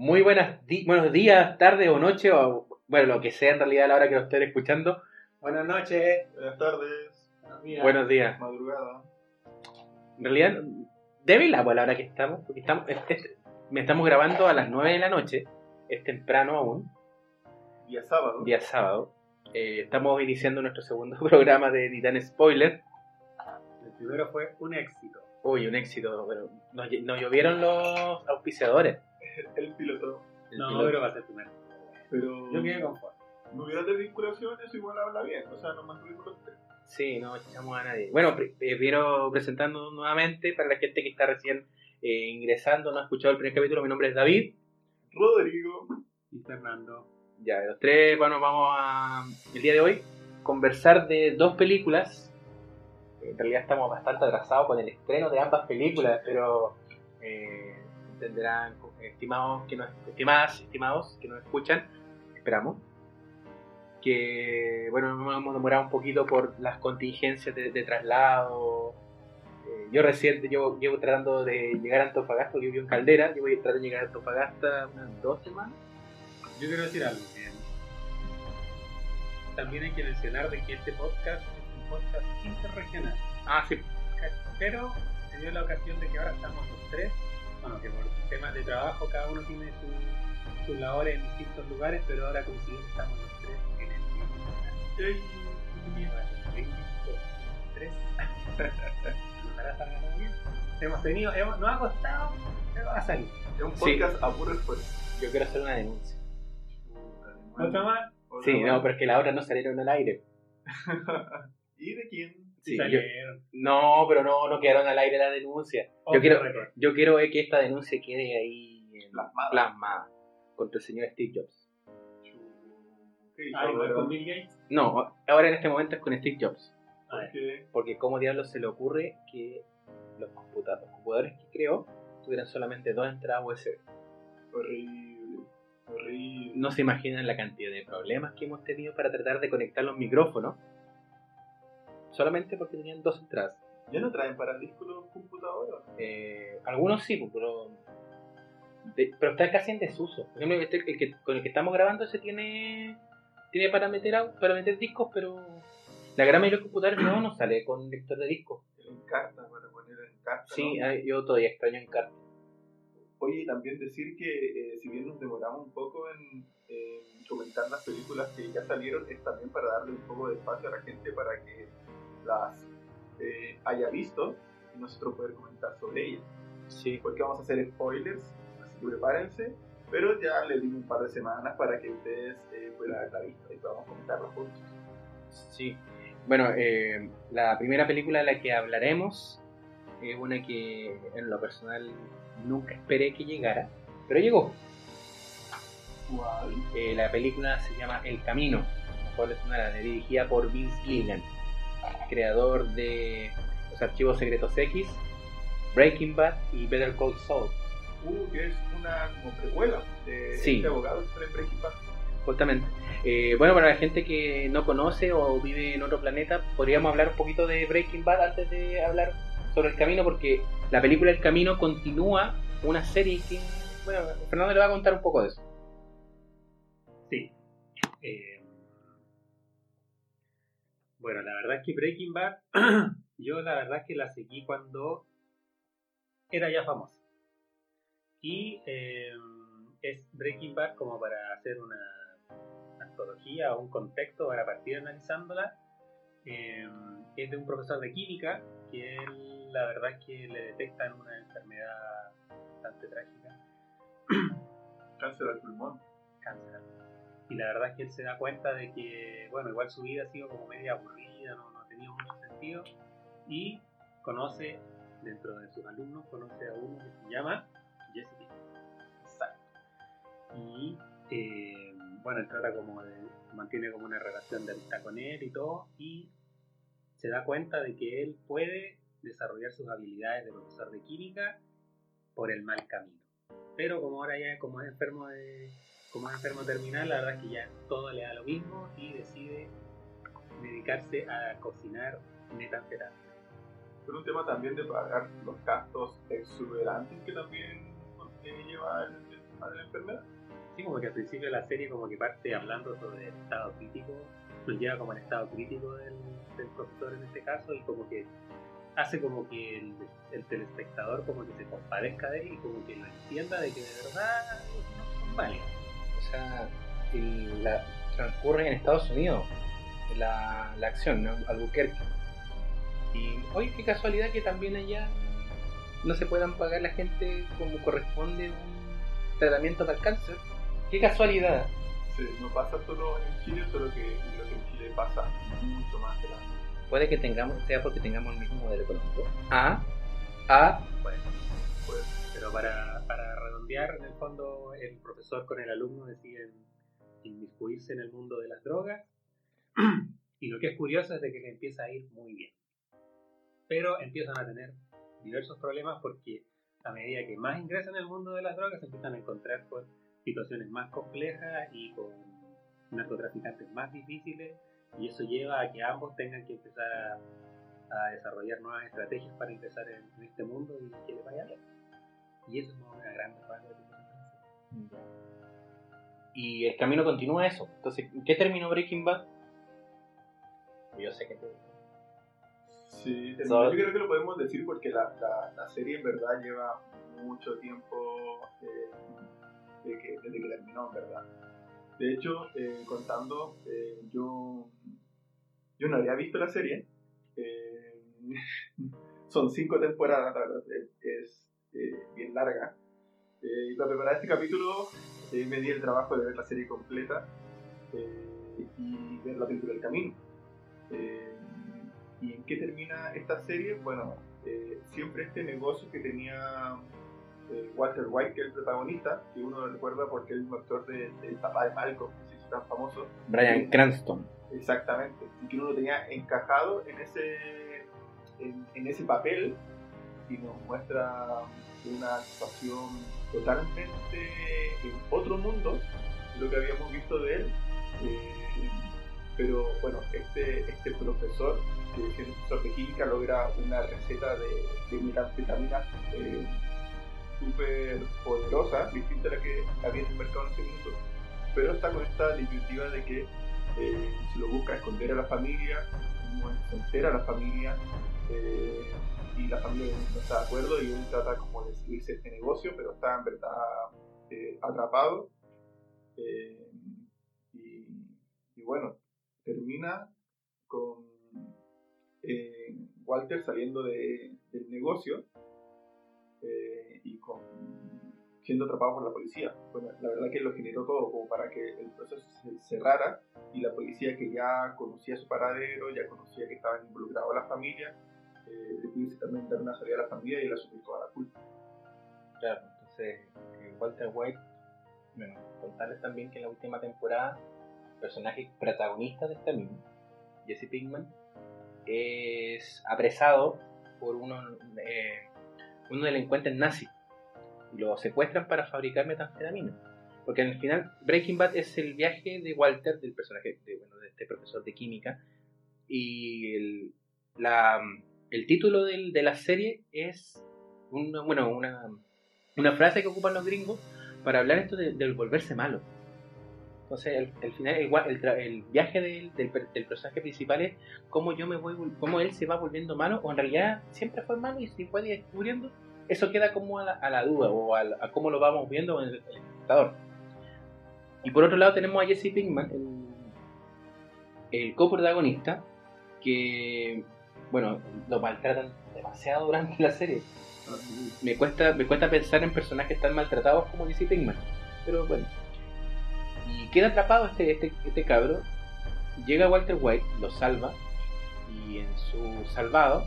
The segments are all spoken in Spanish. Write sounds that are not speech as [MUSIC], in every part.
Muy buenas di- buenos días, tarde o noche, o bueno, lo que sea en realidad a la hora que lo estén escuchando. Buenas noches. Buenas tardes, Buenos días. Buenos días. madrugada. En realidad, debe la a la hora que estamos, porque estamos, es- es- me estamos grabando a las 9 de la noche, es temprano aún, Día sábado. día sábado. Eh, estamos iniciando nuestro segundo [LAUGHS] programa de Titan Spoiler. El primero fue un éxito. Uy, un éxito, pero nos, nos llovieron los auspiciadores. [LAUGHS] El piloto. El no, piloto. pero va a ser primero. Pero Yo quedé conforme. no hubiera desvinculación, eso igual habla bien. O sea, no mantuve con los tres. Sí, no echamos a nadie. Bueno, pri- eh, primero presentando nuevamente para la gente que está recién eh, ingresando, no ha escuchado el primer capítulo, mi nombre es David. Rodrigo. Y Fernando. Ya, los tres, bueno, vamos a el día de hoy conversar de dos películas. En realidad estamos bastante atrasados con el estreno de ambas películas, pero eh, entenderán, estimados que nos, estimadas, estimados que nos escuchan, esperamos que bueno, nos hemos demorado un poquito por las contingencias de, de traslado. Eh, yo recién yo llevo tratando de llegar a Antofagasta, porque yo vivo en Caldera, yo voy a tratar de llegar a Antofagasta unas dos semanas. Yo quiero decir algo. eh, También hay que mencionar de que este podcast es un podcast interregional. Ah, sí, Pero se dio la ocasión de que ahora estamos los tres. Bueno, que por temas de trabajo cada uno tiene su- sus labores en distintos lugares, pero ahora coincidimos que estamos los tres en el mismo lugar. Tres. Hemos tenido, hemos, nos ha costado, pero va a salir. Es un Sí. podcast a puro esfuerzo. yo quiero hacer una denuncia. ¿Otra más? Otra Sí, no, pero es que las otras no salieron al aire. [LAUGHS] ¿Y de quién? Sí, yo- no, pero no, no quedaron al aire la denuncia. Yo quiero, yo quiero que esta denuncia quede ahí Plasmada. plasmada contra el señor Steve Jobs. ¿Qué hizo Ah, ahora? con Bill Gates. No, ahora en este momento es con Steve Jobs. Ah, ¿Por qué? Porque cómo diablos se le ocurre que los computadores, los computadores que creó tuvieran solamente dos entradas USB. Horrible. Horrible. No se imaginan la cantidad de problemas que hemos tenido para tratar de conectar los micrófonos. Solamente porque tenían dos entradas. ¿Ya no traen para el disco los computadores? Eh, algunos sí, pues, pero, de- pero está casi en desuso. Por ejemplo, este, el que, con el que estamos grabando ese tiene, tiene para meter para meter discos, pero la gran mayoría de los computadores no nos sale con lector de disco. El Encarta, para poner en carta. Sí, ¿no? yo todavía extraño Encarta. Oye, y también decir que eh, si bien nos demoramos un poco en, en comentar las películas que ya salieron, es también para darle un poco de espacio a la gente para que las eh, haya visto y nosotros poder comentar sobre ellas. Sí, Porque vamos a hacer spoilers, así que prepárense, pero ya les dimos un par de semanas para que ustedes eh, puedan haberla visto y podamos comentarlo juntos. sí. Bueno, eh, la primera película de la que hablaremos es una que en lo personal nunca esperé que llegara, pero llegó. ¿Cuál? Eh, la película se llama El Camino, la cual es una dirigida por Vince Gilligan, creador de Los Archivos Secretos X, Breaking Bad y Better Call Saul. Uh, que es una como precuela de Sí. este abogado en Breaking Bad. Justamente. Eh, bueno, para la gente que no conoce o vive en otro planeta, podríamos hablar un poquito de Breaking Bad antes de hablar sobre El Camino, porque la película El Camino continúa una serie que, bueno, Fernando le va a contar un poco de eso. Sí. Eh, bueno, la verdad es que Breaking Bad, [CLEARS THROAT] yo la verdad es que la seguí cuando era ya famosa. Y eh, es Breaking Bad como para hacer una antología o un contexto para partir analizándola. Eh, es de un profesor de química que él, la verdad es que le detectan una enfermedad bastante trágica Cáncer al pulmón. cáncer. Y la verdad es que él se da cuenta de que, bueno, igual su vida ha sido como media aburrida, no, no ha tenido mucho sentido. Y conoce, dentro de sus alumnos, conoce a uno que se llama Jesse Pinkman. Y, eh, bueno, él trata como de, mantiene como una relación de amistad con él y todo. Y se da cuenta de que él puede desarrollar sus habilidades de profesor de química por el mal camino. Pero como ahora ya como es enfermo de, como es enfermo terminal, la verdad es que ya todo le da lo mismo y decide dedicarse a cocinar metanfetamina. Por un tema también de pagar los gastos exuberantes que también eh, lleva el, a la enfermedad. Sí, como que al principio de la serie como que parte hablando sobre el estado crítico, nos lleva como al estado crítico del, del profesor en este caso y como que hace como que el, el telespectador como que se compadezca de él y como que lo entienda de que de verdad no son válidos. O sea, el- la, transcurre en Estados Unidos la, la acción, ¿no? Albuquerque. Y hoy qué casualidad que también allá no se puedan pagar la gente como corresponde un tratamiento para el cáncer. Qué casualidad. Sí, no pasa solo en Chile, solo que creo que en Chile pasa mucho más que la Puede que tengamos, sea porque tengamos el mismo modelo económico. A, A, Bueno, pues, pero para, para en el fondo el profesor con el alumno deciden inmiscuirse en el mundo de las drogas y lo que es curioso es de que le empieza a ir muy bien. Pero empiezan a tener diversos problemas porque a medida que más ingresan en el mundo de las drogas se empiezan a encontrar con situaciones más complejas y con narcotraficantes más difíciles y eso lleva a que ambos tengan que empezar a, a desarrollar nuevas estrategias para ingresar en, en este mundo y que les vaya bien. Y eso es una gran rasgo de se hace. y el camino continúa eso. Entonces, ¿en ¿qué terminó Breaking Bad? Yo sé que te... Sí. So- yo creo que lo podemos decir porque la, la, la serie en verdad lleva mucho tiempo eh, de que- desde que terminó, en verdad. De hecho, eh, contando, eh, yo, yo no había visto la serie. [LAUGHS] Son cinco temporadas, la verdad, es, eh, bien larga. Eh, y para preparar este capítulo eh, me di el trabajo de ver la serie completa eh, y ver la película El Camino. Eh, ¿Y en qué termina esta serie? Bueno, eh, siempre este negocio que tenía Walter White, que es el protagonista, que uno lo recuerda porque es el actor de- del papá de Malcolm, que se hizo tan famoso, Brian Cranston. exactamente, y que uno lo tenía encajado en ese, en, en ese papel y nos muestra una situación totalmente en otro mundo lo que habíamos visto de él. Eh, pero bueno, este, este profesor, que es el profesor de química, logra una receta de, de metanfetamina eh, súper poderosa, distinta a la que había en el mercado en ese pero está con esta disyuntiva de que eh, se lo busca esconder a la familia, se entera a la familia, eh, y la familia no está de acuerdo y él trata como de salirse de este negocio, pero está en verdad eh, atrapado. Eh, y, bueno, termina con eh, Walter saliendo de- del negocio eh, y siendo atrapado por la policía. Bueno, la verdad que lo generó todo como para que el proceso se cerrara y la policía que ya conocía su paradero, ya conocía que estaban involucrados la familia, eh, le también dar la familia y le asumir toda la culpa. Claro, entonces eh, Walter White, bueno, contarles también que en la última temporada, personaje protagonista de esta misma, Jesse Pinkman, es apresado por unos, eh, unos delincuentes nazis y lo secuestran para fabricar metanfetamina. Porque al final Breaking Bad es el viaje de Walter, del personaje de, bueno, de este profesor de química, y la, el título de la serie es una, bueno, una, una frase que ocupan los gringos para hablar esto de- del volverse malo. Entonces, el, final, el, el viaje del, del, per- del personaje principal es cómo yo me voy, cómo él se va volviendo malo, o en realidad siempre fue malo y se fue descubriendo. Eso queda como a la, a la duda o a, cómo lo vamos viendo en el, espectador. Y por otro lado tenemos a Jesse Pinkman, el coprotagonista, que, bueno, lo maltratan demasiado durante la serie. Me cuesta, me cuesta pensar en personajes tan maltratados como Jesse Pinkman. Pero bueno. Y queda atrapado este, este, este cabro. Llega Walter White, lo salva. Y en su salvado,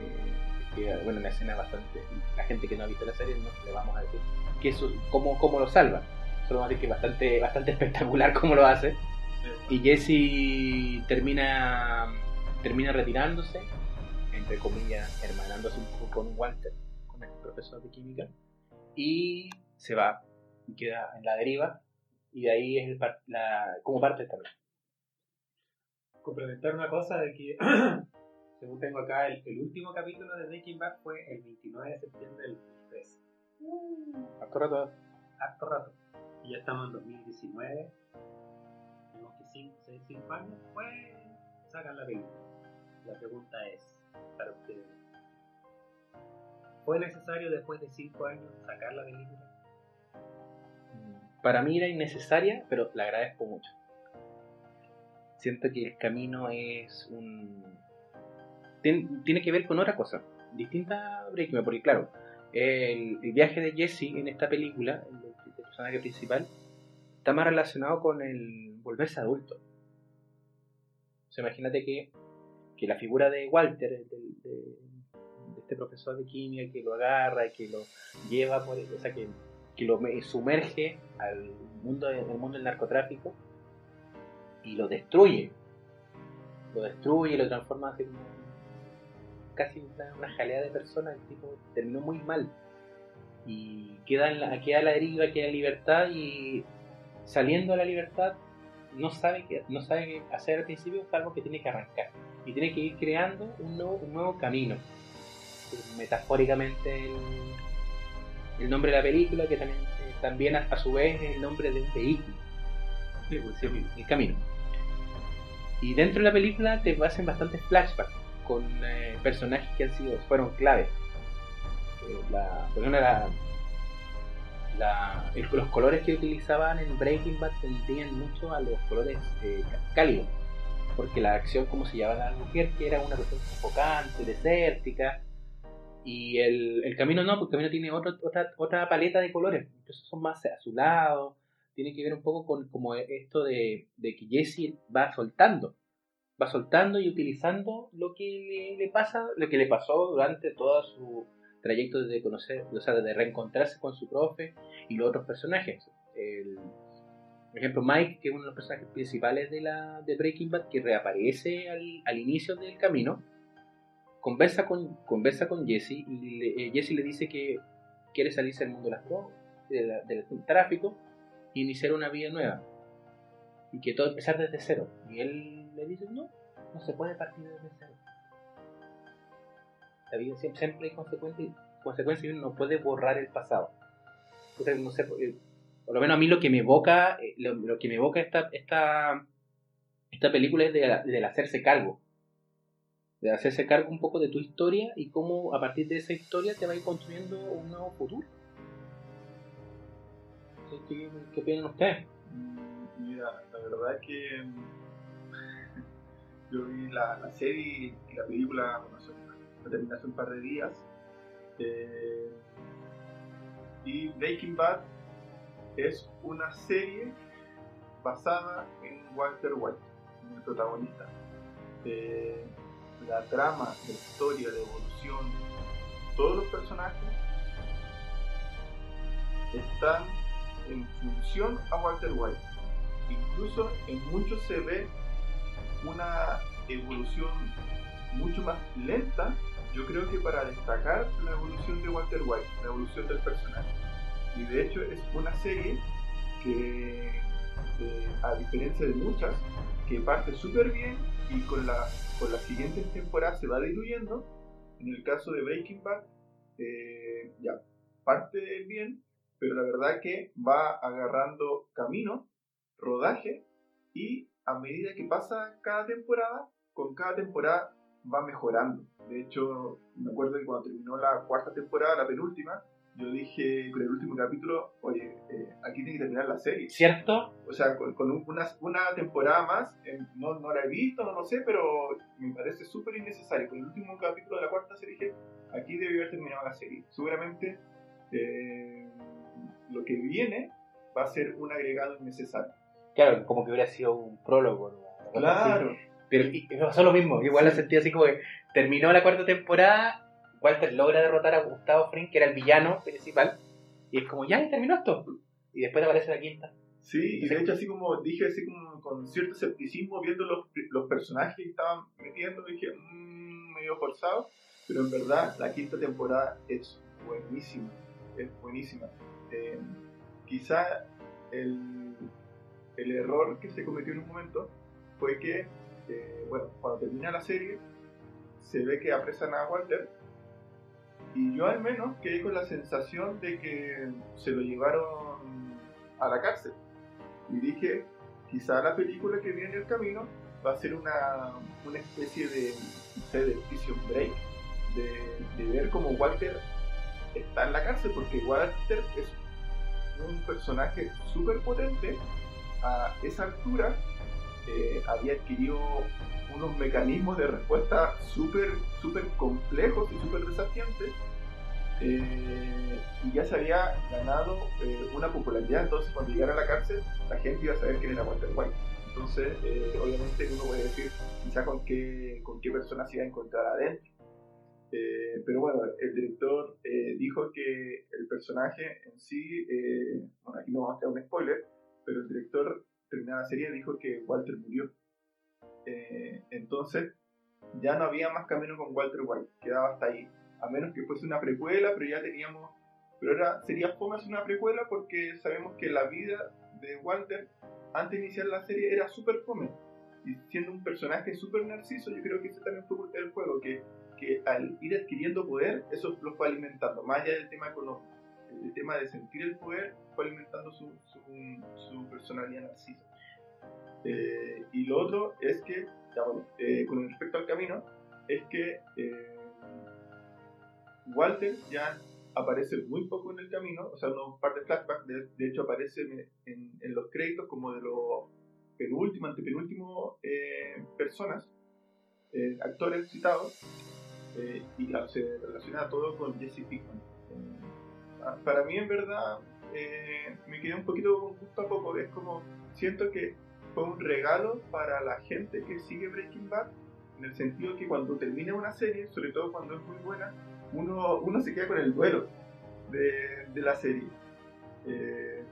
eh, que, bueno, una escena bastante. La gente que no ha visto la serie no le vamos a decir que eso, cómo, cómo lo salva. Solo vamos a decir que es bastante, bastante espectacular [LAUGHS] cómo lo hace. Y Jesse termina, termina retirándose, entre comillas, hermanándose un poco con Walter, con el profesor de química, y se va y queda en la deriva, y de ahí es el par- la, como parte también. complementar una cosa de que, [COUGHS] según tengo acá, el, el último capítulo de Breaking Bad fue el 29 de septiembre del 2013. Harto rato. harto rato. Y ya estamos en 2019. Tenemos que 5, 6, 5 años después sacan la película. La pregunta es, para ustedes, ¿fue necesario después de 5 años sacar la película? Para mí era innecesaria, pero la agradezco mucho. Siento que el camino es un... Tien- tiene que ver con otra cosa, distinta a Breaking porque claro, el, el viaje de Jesse en esta película, el, del personaje principal, está más relacionado con el volverse adulto. O sea, imagínate que, la figura de Walter, de, este profesor de química que lo agarra y que lo lleva por, o sea, que, que lo me- sumerge al mundo, al mundo del narcotráfico y lo destruye. Lo destruye, lo transforma como casi una, una jalea de personas. El tipo terminó muy mal. Y queda, en la, queda a la deriva, queda en libertad y saliendo a la libertad no sabe qué, no sabe qué hacer al principio, salvo que tiene que arrancar. Y tiene que ir creando un nuevo, un nuevo camino. Metafóricamente el, el nombre de la película, que también, eh, también a, a su vez es el nombre de un vehículo, Sí, pues, Sí, el camino. Y dentro de la película te hacen bastantes flashbacks con eh, personajes que han sido, fueron claves. Eh, la, por ejemplo, la, la- los colores que utilizaban en Breaking Bad tendían mucho a los colores eh, cálidos. Porque la acción, como se llamaba la mujer, que era una cuestión sofocante, desértica. Y el, el camino no, porque el camino tiene otro- otra, otra paleta de colores. Entonces son más azulados. Tiene que ver un poco con como esto de, que Jesse va soltando. Va soltando y utilizando lo que le, pasa, lo que le pasó durante todo su trayecto de conocer, o sea, de reencontrarse con su profe y los otros personajes. El, por ejemplo, Mike, que es uno de los personajes principales de, la, de Breaking Bad, que reaparece al, al inicio del camino, conversa con, conversa con Jesse y le- eh, Jesse le dice que quiere salirse del mundo de las drogas, del tráfico, e iniciar una vida nueva. Y que todo empezar desde cero. Y él le dice, no, no se puede partir desde cero. La siempre, siempre hay consecuencias, y uno no puede borrar el pasado. Eh, por lo menos a mí lo que me evoca, eh, lo, que me evoca esta, esta, esta película es del hacerse cargo. De hacerse cargo un poco de tu historia y cómo a partir de esa historia te va a ir construyendo un nuevo futuro. ¿Qué, qué, opinan ustedes? Mm, Mira, la verdad es que mm, [LAUGHS] yo vi la, la serie y la película, bueno, la terminé hace un par de días. eh, y Breaking Bad es una serie basada en Walter White, el protagonista. Eh, la trama, la historia, la evolución, todos los personajes están en función a Walter White. Incluso en muchos se ve una evolución mucho más lenta, yo creo que para destacar la evolución de Walter White, la evolución del personaje. Y de hecho es una serie que, eh, a diferencia de muchas, que parte súper bien y con, la, con las siguientes temporadas se va diluyendo. En el caso de Breaking Bad, eh, ya parte bien, pero la verdad que va agarrando camino, rodaje, y a medida que pasa cada temporada, con cada temporada va mejorando. De hecho, me acuerdo que cuando terminó la cuarta temporada, la penúltima, yo dije con el último capítulo, oye, eh, aquí tiene que terminar la serie. ¿Cierto? O sea, con, con un- una, una temporada más, eh, no, no la he visto, no lo sé, pero me parece súper innecesario. Con el último capítulo de la cuarta serie dije, aquí debe haber terminado la serie. Seguramente eh, lo que viene va a ser un agregado innecesario. Claro, como que hubiera sido un prólogo. así. Pero y- pasó lo mismo, igual la sentí así como que terminó la cuarta temporada, Walter logra derrotar a Gustavo Fring, que era el villano principal, y es como, ya, y terminó esto. Y después aparece la quinta. sí, y de hecho así como dije, así como con cierto escepticismo, viendo los, los personajes que estaban metiendo, dije, mmm, medio forzado, pero en verdad la quinta temporada es buenísima, es buenísima. Eh, quizá el, el error que se cometió en un momento fue que, eh, bueno, cuando termina la serie, se ve que apresan a Walter Y yo al menos quedé con la sensación de que se lo llevaron a la cárcel. Y dije, quizá la película que viene en el camino va a ser una, una especie de, de break, de, de ver cómo Walter está en la cárcel, porque Walter es un personaje súper potente a esa altura eh, había adquirido unos mecanismos de respuesta súper super complejos y súper desafiantes eh, y ya se había ganado eh, una popularidad. Entonces cuando llegara a la cárcel la gente iba a saber quién era Walter White. Entonces obviamente uno puede decir quizá con qué, con qué persona se iba a encontrar adentro. Pero bueno, el director dijo que el personaje en sí, bueno, aquí no vamos a hacer un spoiler, pero el director terminada la serie dijo que Walter murió. Eh, entonces ya no había más camino con Walter White, quedaba hasta ahí. A menos que fuese una precuela, pero ya teníamos... Pero ahora sería fome una precuela porque sabemos que la vida de Walter antes de iniciar la serie era súper fome. Y siendo un personaje súper narciso, yo creo que ese también fue el juego, que, que al ir adquiriendo poder, eso lo fue alimentando, más allá del tema económico el tema de sentir el poder fue alimentando su, su, personalidad narcisa. Eh, y lo otro es que, eh, con respecto al camino, es que eh, Walter ya aparece muy poco en el camino, o sea, un par de flashbacks, de, hecho aparece en, los créditos como de los penúltimo, antepenúltimo personas, actores citados, y se relaciona todo con Jesse Pinkman para mí en verdad eh, me quedé un poquito con gusto a poco. Es como, siento que fue un regalo para la gente que sigue Breaking Bad, en el sentido que cuando termina una serie, sobre todo cuando es muy buena, uno, uno se queda con el duelo de, de la serie. Eh,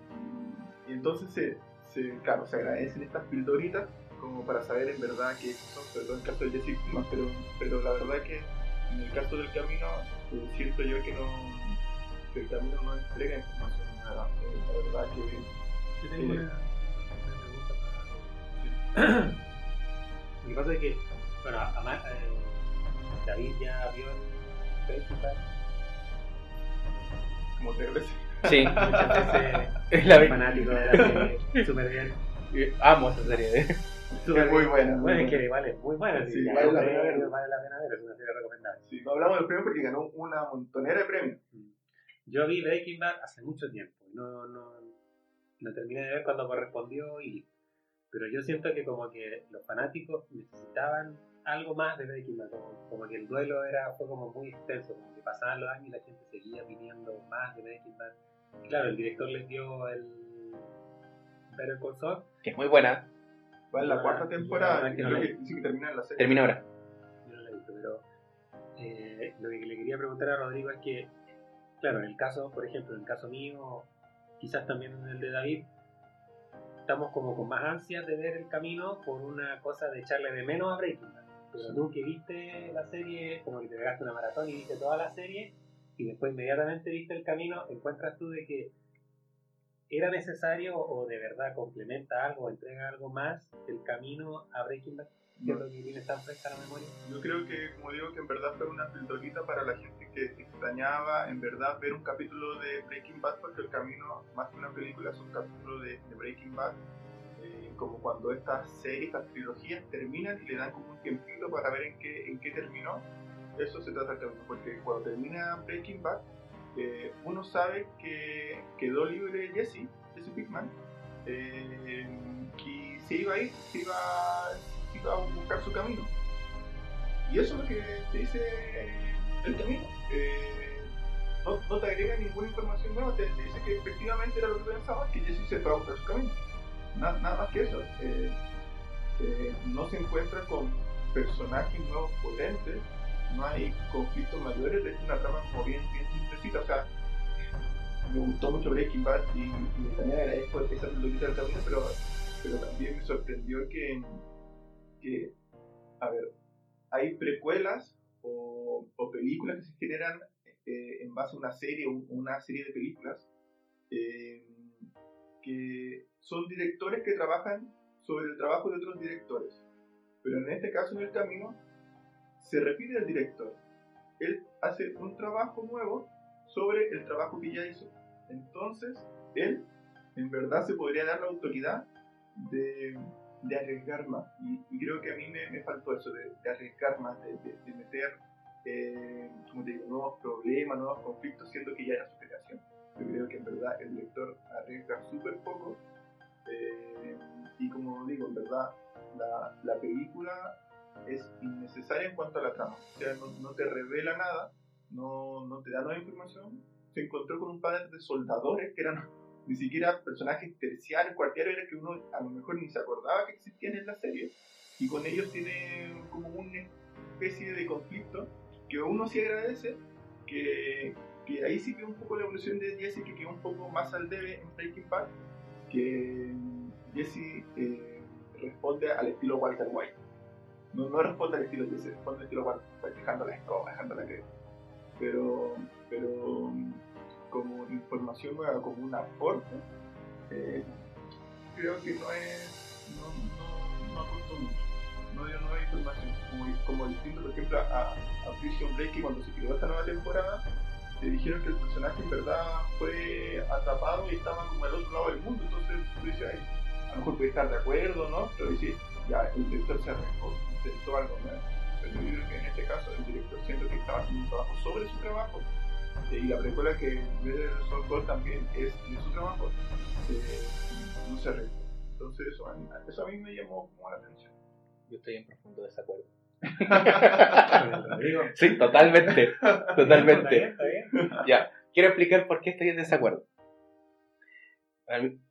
y entonces se, se, claro, se agradecen estas pildoritas como para saber en verdad que son, sobre todo en el caso de Jesse pero, pero la verdad que en el caso del camino eh, siento yo que no el camino no entrega información nada. Eh, la verdad que. Yo tengo una, pregunta para. [CLEARS THROAT] Lo que pasa es que, bueno, además, eh, David ya vio el festival. Como tres veces. Sí, [LAUGHS] muchas veces [LAUGHS] es la fanático de [LAUGHS] la serie. Súper bien. Amo esa serie. ¿eh? Es muy buena. Bueno, es que vale, muy buena. Sí, vale, la pena ver. Vale la pena ver, es una serie recomendable. Sí, no hablamos del premio porque ganó una montonera de premios. Yo vi Breaking Bad hace mucho tiempo. No, no, no terminé de ver cuando correspondió y pero yo siento que como que los fanáticos necesitaban algo más de Breaking Bad, como, que el duelo era fue como muy extenso, como que pasaban los años y la gente seguía pidiendo más de Breaking Bad. claro, el director les dio el Better Call Saul, que es muy buena. Va en la cuarta temporada, creo que dice que termina en la serie. Termina ahora. Yo no la he visto, pero eh, lo que le quería preguntar a Rodrigo es que Claro, en el caso, por ejemplo, en el caso mío, quizás también en el de David, estamos como con más ansias de ver el camino por una cosa de echarle de menos a Breaking Bad. Pero tú que viste la serie, como que te pegaste una maratón y viste toda la serie, y después inmediatamente viste el camino, encuentras tú de que era necesario o de verdad complementa algo, entrega algo más el camino a Breaking Bad tan memoria? Yo creo que, como digo, que en verdad fue una pildorita para la gente que extrañaba en verdad ver un capítulo de Breaking Bad, porque el camino, más que una película, es un capítulo de, Breaking Bad. Eh, como cuando estas series, estas trilogías terminan y le dan como un tiempito para ver en qué, en qué terminó. Eso se trata el camino, porque cuando termina Breaking Bad, eh, uno sabe que quedó libre Jesse, Jesse Pickman, eh, y se iba a ir, se iba a buscar su camino. Y eso es lo que te dice el camino. Eh, no, te agrega ninguna información nueva, te, dice que efectivamente era lo que pensaba, que Jesse se fue a buscar su camino. Nada, más que eso. Eh, eh, no se encuentra con personajes nuevos potentes, no hay conflictos mayores, es una trama como bien, bien simplecita. O sea, me gustó mucho Breaking Bad y, y también agradezco esa trilogía del camino, pero, pero también me sorprendió que que, a ver, hay precuelas o, películas que se generan eh, en base a una serie o una serie de películas eh, que son directores que trabajan sobre el trabajo de otros directores. Pero en este caso, en el camino, se repite el director. él hace un trabajo nuevo sobre el trabajo que ya hizo. Entonces, él en verdad se podría dar la autoridad de, de arriesgar más. Y, creo que a mí me, me faltó eso, de, de arriesgar más, de, de meter, eh, como te digo, nuevos problemas, nuevos conflictos, siendo que ya era su creación. Yo creo que en verdad el lector arriesga súper poco. Eh, y como digo, en verdad, la, la, película es innecesaria en cuanto a la trama. O sea, no, no te revela nada, no, no te da nueva información. Se encontró con un par de soldadores que eran ni siquiera personajes terciarios, cualquiera que uno a lo mejor ni se acordaba que existían en la serie, y con ellos tiene como una especie de conflicto que uno sí agradece, que, que ahí sí ve un poco la evolución de Jesse, que quedó un poco más al debe en Breaking Bad, que Jesse eh, responde al estilo Walter White. No, no responde al estilo Jesse, responde al estilo Walter White, dejando la escoba, dejando la crema. Pero, pero como información nueva, como un aporte, eh, creo que no es, no, no, no aportó mucho, no dio nueva información, como, como distinto, por ejemplo, a, a Prison Break, que cuando se creó esta nueva temporada, te dijeron que el personaje en verdad fue atrapado y estaba como al otro lado del mundo, entonces tú dices, a lo mejor puede estar de acuerdo, ¿no? Pero dices, ya, el director se arrancó, intentó algo nuevo. Pero yo creo que en este caso el director siento que estaba haciendo un trabajo sobre su trabajo y la precuela que ve Soul también es de su trabajo, eh, no se arregla. Entonces eso a, mí, eso a mí me llamó como la atención. Yo estoy en profundo desacuerdo. sí, totalmente, [LAUGHS] totalmente. Ya, quiero explicar por qué estoy en desacuerdo.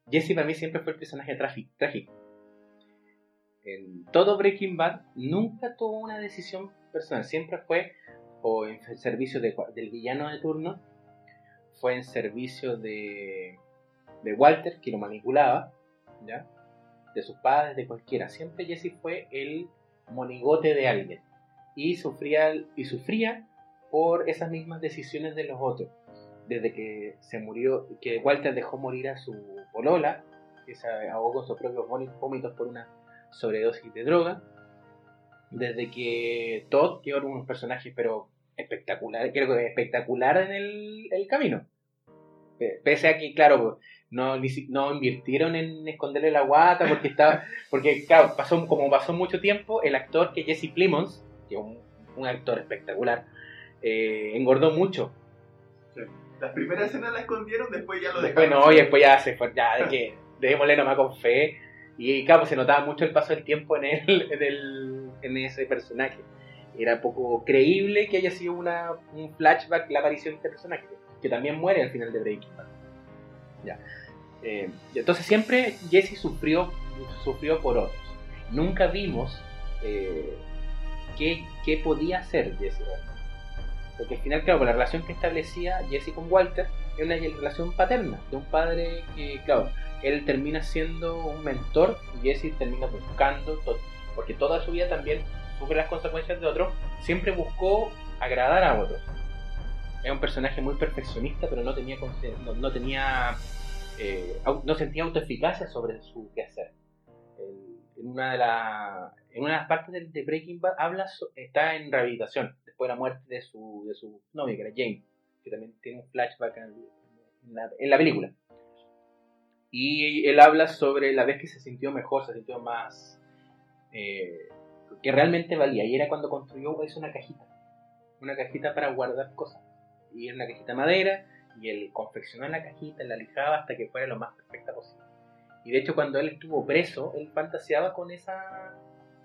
Jesse para mí siempre fue el personaje trágico. En todo Breaking Bad nunca tuvo una decisión personal, siempre fue o en servicio del villano de turno, fue en servicio de, de Walter, que lo manipulaba, de sus padres, de cualquiera. Siempre Jesse fue el monigote de alguien y sufría, y sufría por esas mismas decisiones de los otros. Desde que se murió, que Walter dejó morir a su polola, que se ahogó con sus propios vómitos por una sobredosis de droga, desde que Todd, que era un personaje pero espectacular, creo que espectacular en el, el camino. Pese a que, claro, no, no invirtieron en esconderle la guata porque estaba, porque claro, pasó, como pasó mucho tiempo, el actor que Jesse Plimons, que es un, actor espectacular, eh, engordó mucho. Las primeras escenas la escondieron, después ya lo dejaron. Después no, y después ya se fue, ya de que dejémosle nomás con fe. Y claro, se notaba mucho el paso del tiempo en, el, en, el, en ese personaje. Era poco creíble que haya sido una, un flashback la aparición de este personaje, que también muere al final de Breaking Bad. Ya. Eh, entonces siempre Jesse sufrió, sufrió por otros. Nunca vimos eh, qué, qué, podía hacer Jesse Porque al final, claro, la relación que establecía Jesse con Walter es una relación paterna, de un padre que, claro, él termina siendo un mentor y Jesse termina buscando, todo, porque toda su vida también sufre las consecuencias de otros, siempre buscó agradar a otros. Era un personaje muy perfeccionista, pero no tenía, no, no tenía eh, no sentía autoeficacia sobre su quehacer. en, una de la, en una de las partes de, Breaking Bad habla está en rehabilitación después de la muerte de su, de su novia, que era Jane, que también tiene un flashback en, la, en la película. Y él habla sobre la vez que se sintió mejor, se sintió más... Eh, que realmente valía. Y era cuando construyó una cajita. Una cajita para guardar cosas. Y era una cajita de madera y él confeccionó la cajita, la lijaba hasta que fuera lo más perfecta posible. Y de hecho cuando él estuvo preso, él fantaseaba con esa,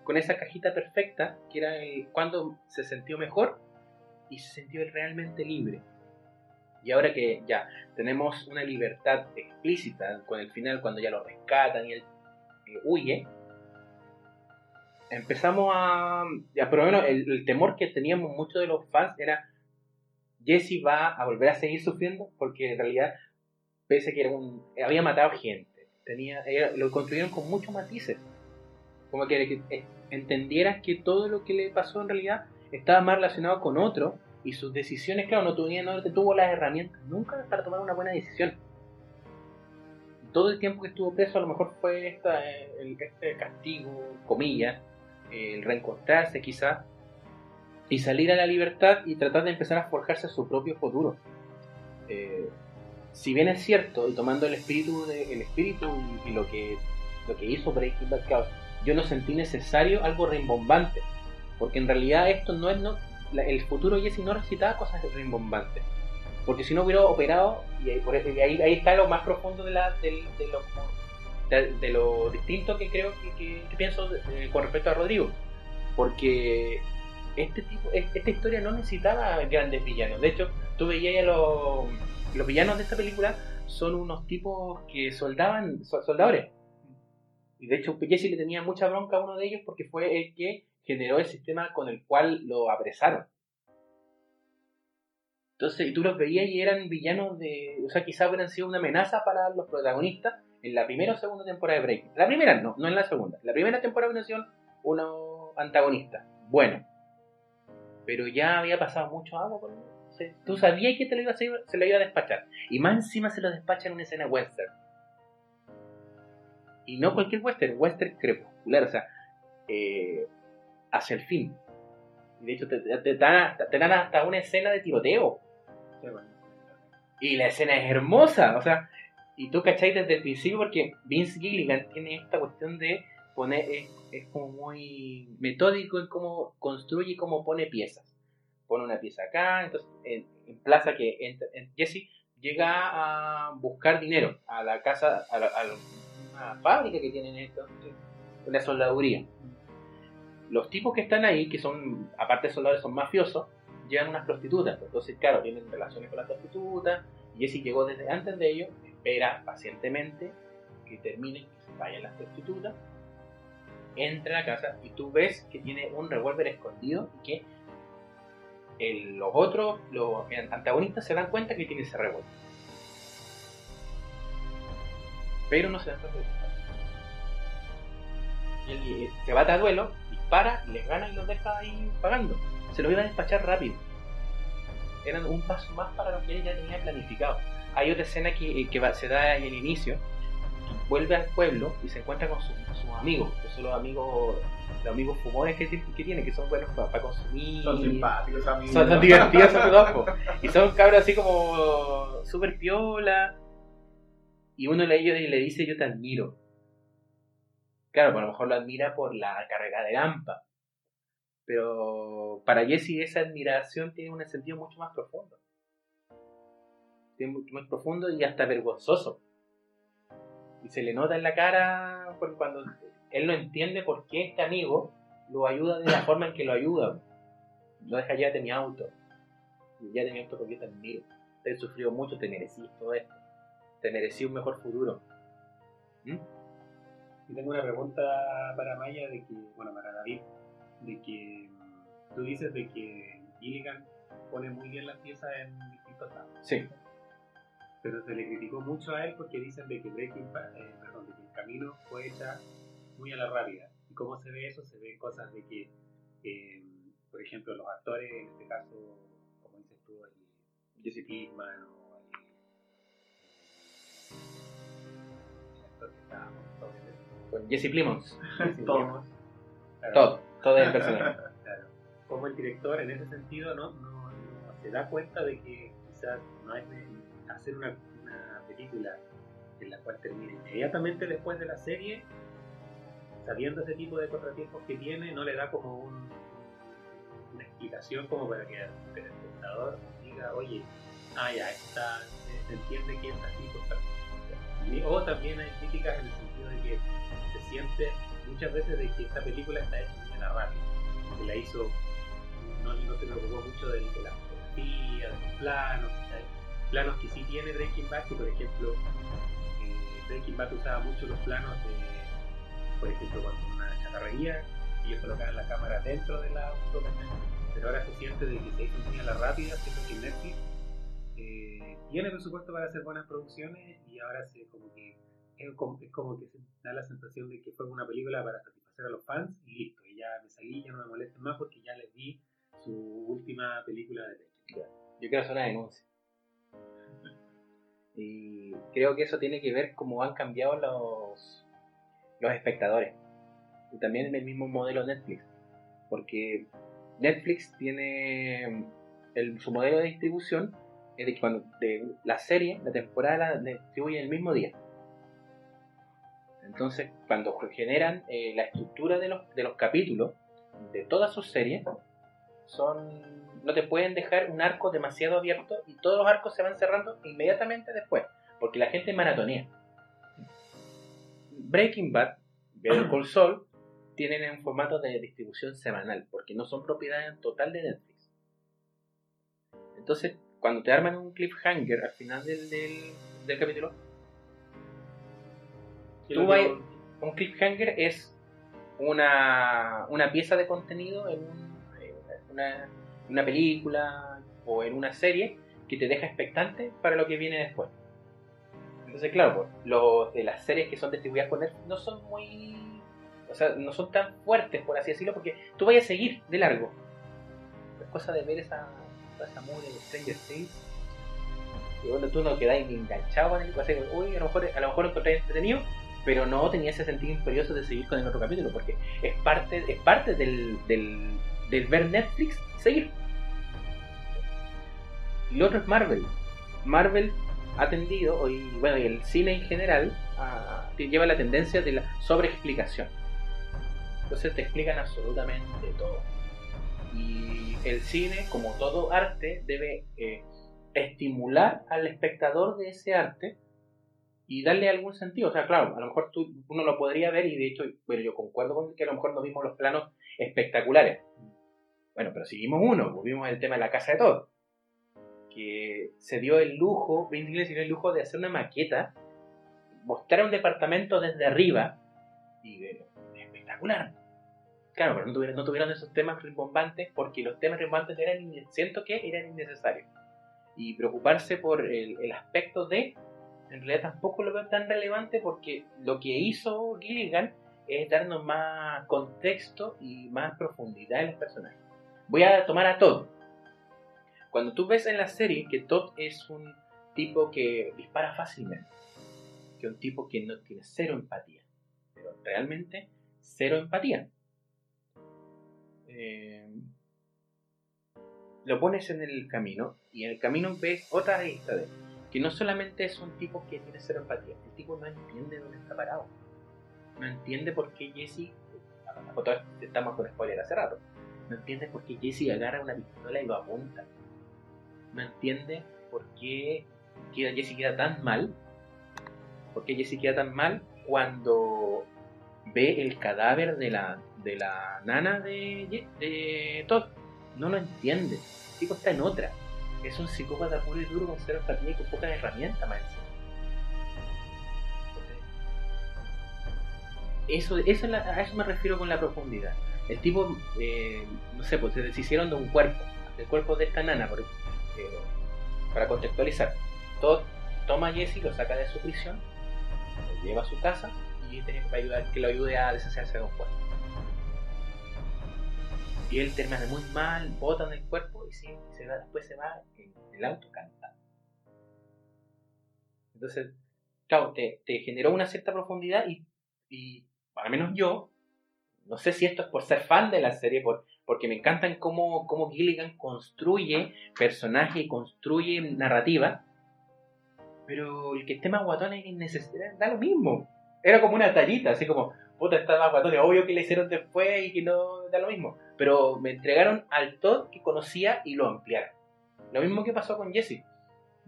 con esa cajita perfecta, que era cuando se sintió mejor y se sintió realmente libre. Y ahora que ya tenemos una libertad explícita con el final, cuando ya lo rescatan y él eh, huye, empezamos a... Ya, por lo menos el, temor que teníamos muchos de los fans era Jesse va a volver a seguir sufriendo porque en realidad, pese que era un, había matado gente, tenía, lo construyeron con muchos matices. Como que, que entendieras que todo lo que le pasó en realidad estaba más relacionado con otro y sus decisiones, claro, no, tenía, no tuvo las herramientas nunca para tomar una buena decisión. Todo el tiempo que estuvo preso a lo mejor fue esta, el, este castigo, comillas, el reencontrarse quizás, y salir a la libertad y tratar de empezar a forjarse su propio futuro. Eh, si bien es cierto, y tomando el espíritu, de, el espíritu y, lo, que, lo que hizo Breaking Bad, yo no sentí necesario algo rimbombante, porque en realidad esto no es, no, el futuro Jesse no necesitaba cosas rimbombantes, porque si no hubiera operado, y ahí, ahí, está lo más profundo de, la, de, lo, de, lo distinto que creo que, pienso con respecto a Rodrigo, porque este tipo, esta historia no necesitaba grandes villanos. De hecho, tú veías a los, los villanos de esta película son unos tipos que soldaban, soldadores. Y de hecho, Jesse le tenía mucha bronca a uno de ellos porque fue el que generó el sistema con el cual lo apresaron. Entonces, y tú los veías y eran villanos de. O sea, quizás hubieran sido una amenaza para los protagonistas en la primera o segunda temporada de Breaking. La primera no, no en la segunda. La primera temporada sido unos antagonistas. Bueno, pero ya había pasado mucho agua con él. Tú sabías que te lo iba a se lo iba a despachar. Y más encima se lo despacha en una escena western. Y no cualquier western, western crepuscular, o sea, eh, hacia el fin. De hecho te, dan, hasta una escena de tiroteo. Y la escena es hermosa, o sea, y tú cacháis desde el principio porque Vince Gilligan tiene esta cuestión de poner, es como muy metódico en cómo construye y cómo pone piezas. Pone una pieza acá, entonces en, plaza que Jesse llega a buscar dinero a la casa, a, la, fábrica que tienen esto, una soldaduría. Los tipos que están ahí, que son, aparte de soldadores, son mafiosos, llegan unas prostitutas. Entonces, claro, tienen relaciones con las prostitutas. Jesse llegó desde antes de ellos, espera pacientemente que terminen, que se vayan las prostitutas entra a la casa y tú ves que tiene un revólver escondido y que los otros, los antagonistas se dan cuenta que tiene ese revólver. Pero no se dan cuenta Y él se bate a duelo, dispara, les gana y los deja ahí pagando. Se los iba a despachar rápido. Eran un paso más para lo que él ya tenía planificado. Hay otra escena que, que se da en el inicio, vuelve al pueblo y se encuentra con, sus amigos, que son los amigos los amigos fumones que, que tiene, que son buenos para, consumir. Son simpáticos amigos. Son, divertidos, son dos. Y son cabros así como súper piola. Y uno de ellos le dice, yo te admiro. Claro, pues a lo mejor lo admira por la carrera de Lampa. Pero para Jesse esa admiración tiene un sentido mucho más profundo. Mucho más profundo y hasta vergonzoso y se le nota en la cara porque cuando él no entiende por qué este amigo lo ayuda de la forma en que lo ayuda. No deja ya de mi auto. Ya de mi auto porque yo te admiro. Te he sufrido mucho, te merecí todo esto. Te merecí un mejor futuro. ¿Mm? Y tengo una pregunta para Maya, de que, bueno, para David, de que mm, tú dices de que Gilligan pone muy bien las piezas en distintos lados. Sí pero se le criticó mucho a él porque dicen de que Breaking eh, perdón, de que el camino fue hecha muy a la rápida. ¿Y cómo se ve eso? Se ven cosas de que, eh, por ejemplo, los actores, en este caso, como dices tú, el Jesse Pinkman o el, actor que está con Jesse Plimons. [LAUGHS] Todo. Todo, todo el [LAUGHS] personaje. Claro. Como el director, en ese sentido, no, no, no se da cuenta de que quizás no es hacer una, película en la cual termine inmediatamente después de la serie, sabiendo ese tipo de contratiempos que tiene, no le da como un, una explicación como para que el espectador diga, oye, ah, ya, está, se entiende que es así por O también hay críticas en el sentido de que se siente muchas veces de que esta película está hecha muy la rápido, que la hizo, no, no se preocupó mucho de, de la fotografía, de los planos, planos que sí tiene Breaking Bad, que por ejemplo, eh, Breaking Bad usaba mucho los planos de, por ejemplo, cuando una chatarrería, ellos colocaban la cámara dentro de la auto, pero ahora se siente de que se hizo muy a la rápida, siendo que Netflix eh, tiene presupuesto para hacer buenas producciones y ahora se como que es como, que se da la sensación de que fue una película para satisfacer a los fans y listo, y ya me salí, ya no me molesten más porque ya les vi su última película de Bad. Yo quiero hacer una denuncia. Y creo que eso tiene que ver cómo han cambiado los, los espectadores. Y también en el mismo modelo Netflix. Porque Netflix tiene el, su modelo de distribución es de que cuando de la serie, la temporada la distribuye el mismo día. Entonces, cuando generan eh, la estructura de los, de los capítulos de todas sus series, son no te pueden dejar un arco demasiado abierto y todos los arcos se van cerrando inmediatamente después, porque la gente maratonea. Breaking Bad, Better Call Saul, tienen en formato de distribución semanal, porque no son propiedad total de Netflix. Entonces, cuando te arman un cliffhanger al final del, del, capítulo, tú un cliffhanger es una, una pieza de contenido en una, una película o en una serie que te deja expectante para lo que viene después. Entonces, claro, pues, los de las series que son distribuidas por Netflix no son muy. O sea, no son tan fuertes, por así decirlo, porque tú vayas a seguir de largo. Es cosa de ver esa, esa mugre de Stranger Things. Y bueno, tú no quedas enganchado con él. Uy, a lo mejor, a lo mejor encontré entretenido, pero no tenía ese sentido imperioso de seguir con el otro capítulo, porque es parte, es parte del, del, del ver Netflix seguir. Y lo otro es Marvel. Marvel ha tendido, y bueno, el cine en general, lleva la tendencia de la sobreexplicación. Entonces te explican absolutamente todo. Y el cine, como todo arte, debe eh, estimular al espectador de ese arte y darle algún sentido. O sea, claro, a lo mejor tú, uno lo podría ver y de hecho, bueno, yo concuerdo con que a lo mejor no vimos los planos espectaculares. Bueno, pero seguimos uno, volvimos el tema de la casa de todo. Que se dio el lujo, Vince Gilligan se dio el lujo de hacer una maqueta, mostrar un departamento desde arriba, y espectacular. Claro, pero no tuvieron, no tuvieron esos temas rimbombantes porque los temas rimbombantes eran, siento que eran innecesarios. Y preocuparse por el, el aspecto de, en realidad tampoco lo veo tan relevante porque lo que hizo Gilligan es darnos más contexto y más profundidad en los personajes. Voy a tomar a Todd. Cuando tú ves en la serie que Todd es un tipo que dispara fácilmente, que un tipo que no tiene cero empatía, pero realmente cero empatía. Eh, lo pones en el camino y en el camino ves otra lista de que no solamente es un tipo que tiene cero empatía, el tipo no entiende dónde está parado, no entiende por qué Jesse, estamos con spoiler hace rato, no entiende por qué Jesse agarra una pistola y lo apunta. No entiende por qué Jesse queda tan mal. Por qué Jesse queda tan mal cuando ve el cadáver de la, de la nana de, de Todd. No lo entiende. El tipo está en otra. Es un psicópata puro y duro con cero empatía y con pocas herramientas más Eso, eso, a eso me refiero con la profundidad. El tipo, eh, no sé, pues se deshicieron de un cuerpo, del cuerpo de esta nana, eh, para contextualizar. Todo, toma a Jesse, lo saca de su prisión, lo lleva a su casa y tiene que, ayudar, que lo ayude a deshacerse de un cuerpo. Y él termina muy mal, botan el cuerpo y, sí, se va, después se va en el auto cantando. Entonces, claro, te, te generó una cierta profundidad y, y al menos yo no sé si esto es por ser fan de la serie, por, porque me encantan cómo, cómo Gilligan construye personajes y construye narrativa. Pero el que esté más guatón es innecesario, da lo mismo. Era como una tallita, así como, puta, está más guatón, obvio que le hicieron después y que no da lo mismo. Pero me entregaron al Todd que conocía y lo ampliaron. Lo mismo que pasó con Jesse.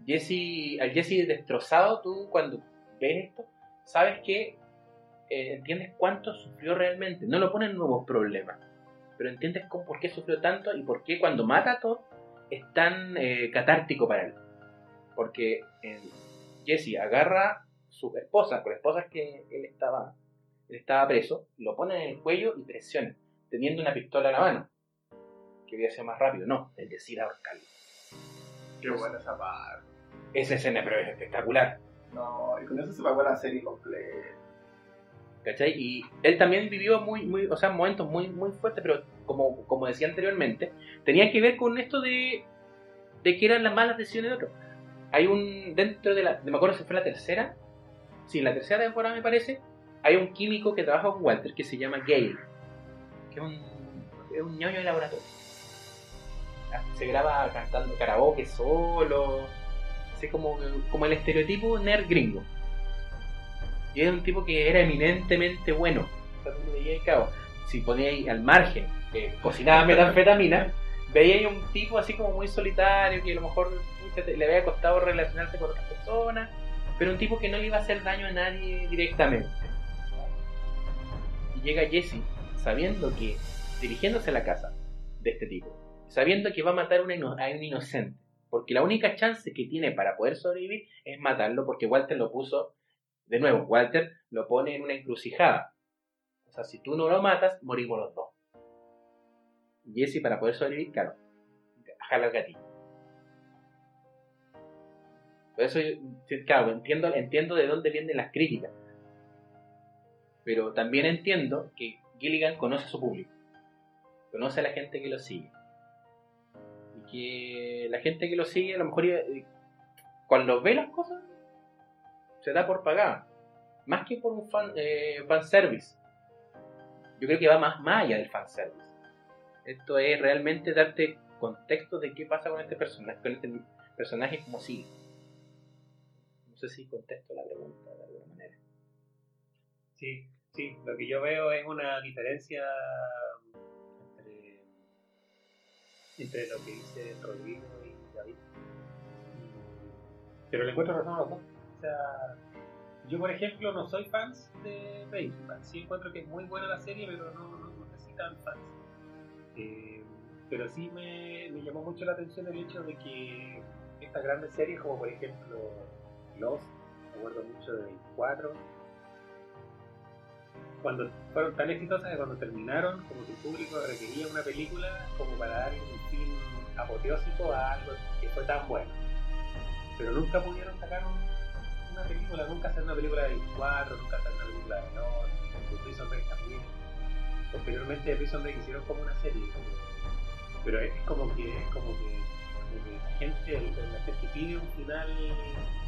Jesse, al Jesse destrozado, tú cuando ves esto, sabes que eh, entiendes cuánto sufrió realmente. No lo ponen nuevos problemas, pero entiendes con por qué sufrió tanto y por qué cuando mata a Todd es tan eh, catártico para él. Porque eh, Jesse agarra su esposa, con esposas que él estaba, él estaba preso, lo pone en el cuello y presiona, teniendo una pistola en la mano. Que hubiera sido más rápido, no, el decir ahorcarlo. Qué buena esa parte. Esa escena, pero es espectacular. No, y con eso se pagó la serie completa. Y él también vivió muy, muy, o sea, momentos muy, muy fuertes, pero como, como decía anteriormente, tenía que ver con esto de, de que eran las malas decisiones de otros. Hay un, dentro de la, me acuerdo si fue la tercera, sí, la tercera temporada me parece, hay un químico que trabaja con Walter que se llama Gale, que es un, es un ñoño de laboratorio. se graba cantando karaoke solo, así como, como el estereotipo nerd gringo. Y era un tipo que era eminentemente bueno. O sea, tú al margen, que cocinaba metanfetamina, veíais un tipo así como muy solitario, que a lo mejor le había costado relacionarse con otras personas, pero un tipo que no le iba a hacer daño a nadie directamente. Y llega Jesse sabiendo que, dirigiéndose a la casa de este tipo, sabiendo que va a matar a un inocente, porque la única chance que tiene para poder sobrevivir es matarlo, porque Walter lo puso, de nuevo, Walter lo pone en una encrucijada. O sea, si tú no lo matas, morimos los dos. Jesse, para poder sobrevivir, claro, jala el gatillo. Por eso, yo, claro, entiendo, entiendo de dónde vienen las críticas. Pero también entiendo que Gilligan conoce a su público. Conoce a la gente que lo sigue. Y que la gente que lo sigue, a lo mejor eh, cuando ve las cosas, se da por pagada. Más que por un fan, eh, fanservice. Yo creo que va más, más allá del fanservice. Esto es realmente darte contexto de qué pasa con este personaje, con este personaje como sigue. No sé si contesto la pregunta de alguna manera. Sí, sí, lo que yo veo es una diferencia entre, lo que dice Rodrigo y David. Pero le encuentro razón a los dos. O sea, yo por ejemplo no soy fan de Bad. Sí encuentro que es muy buena la serie, pero no, no necesitan fans. Eh, pero sí me, me llamó mucho la atención el hecho de que estas grandes series, como por ejemplo Lost, me acuerdo mucho de 24, cuando fueron tan exitosas que cuando terminaron, como que el público requería una película como para darle un fin apoteósico a algo que fue tan bueno. Pero nunca pudieron sacar un- una película, nunca hacer una película de 24, nunca hacer una película de Lost, de Prison Break también. Posteriormente de Prison Break hicieron como una serie, pero, es como que como que, como que la gente, la gente pide un final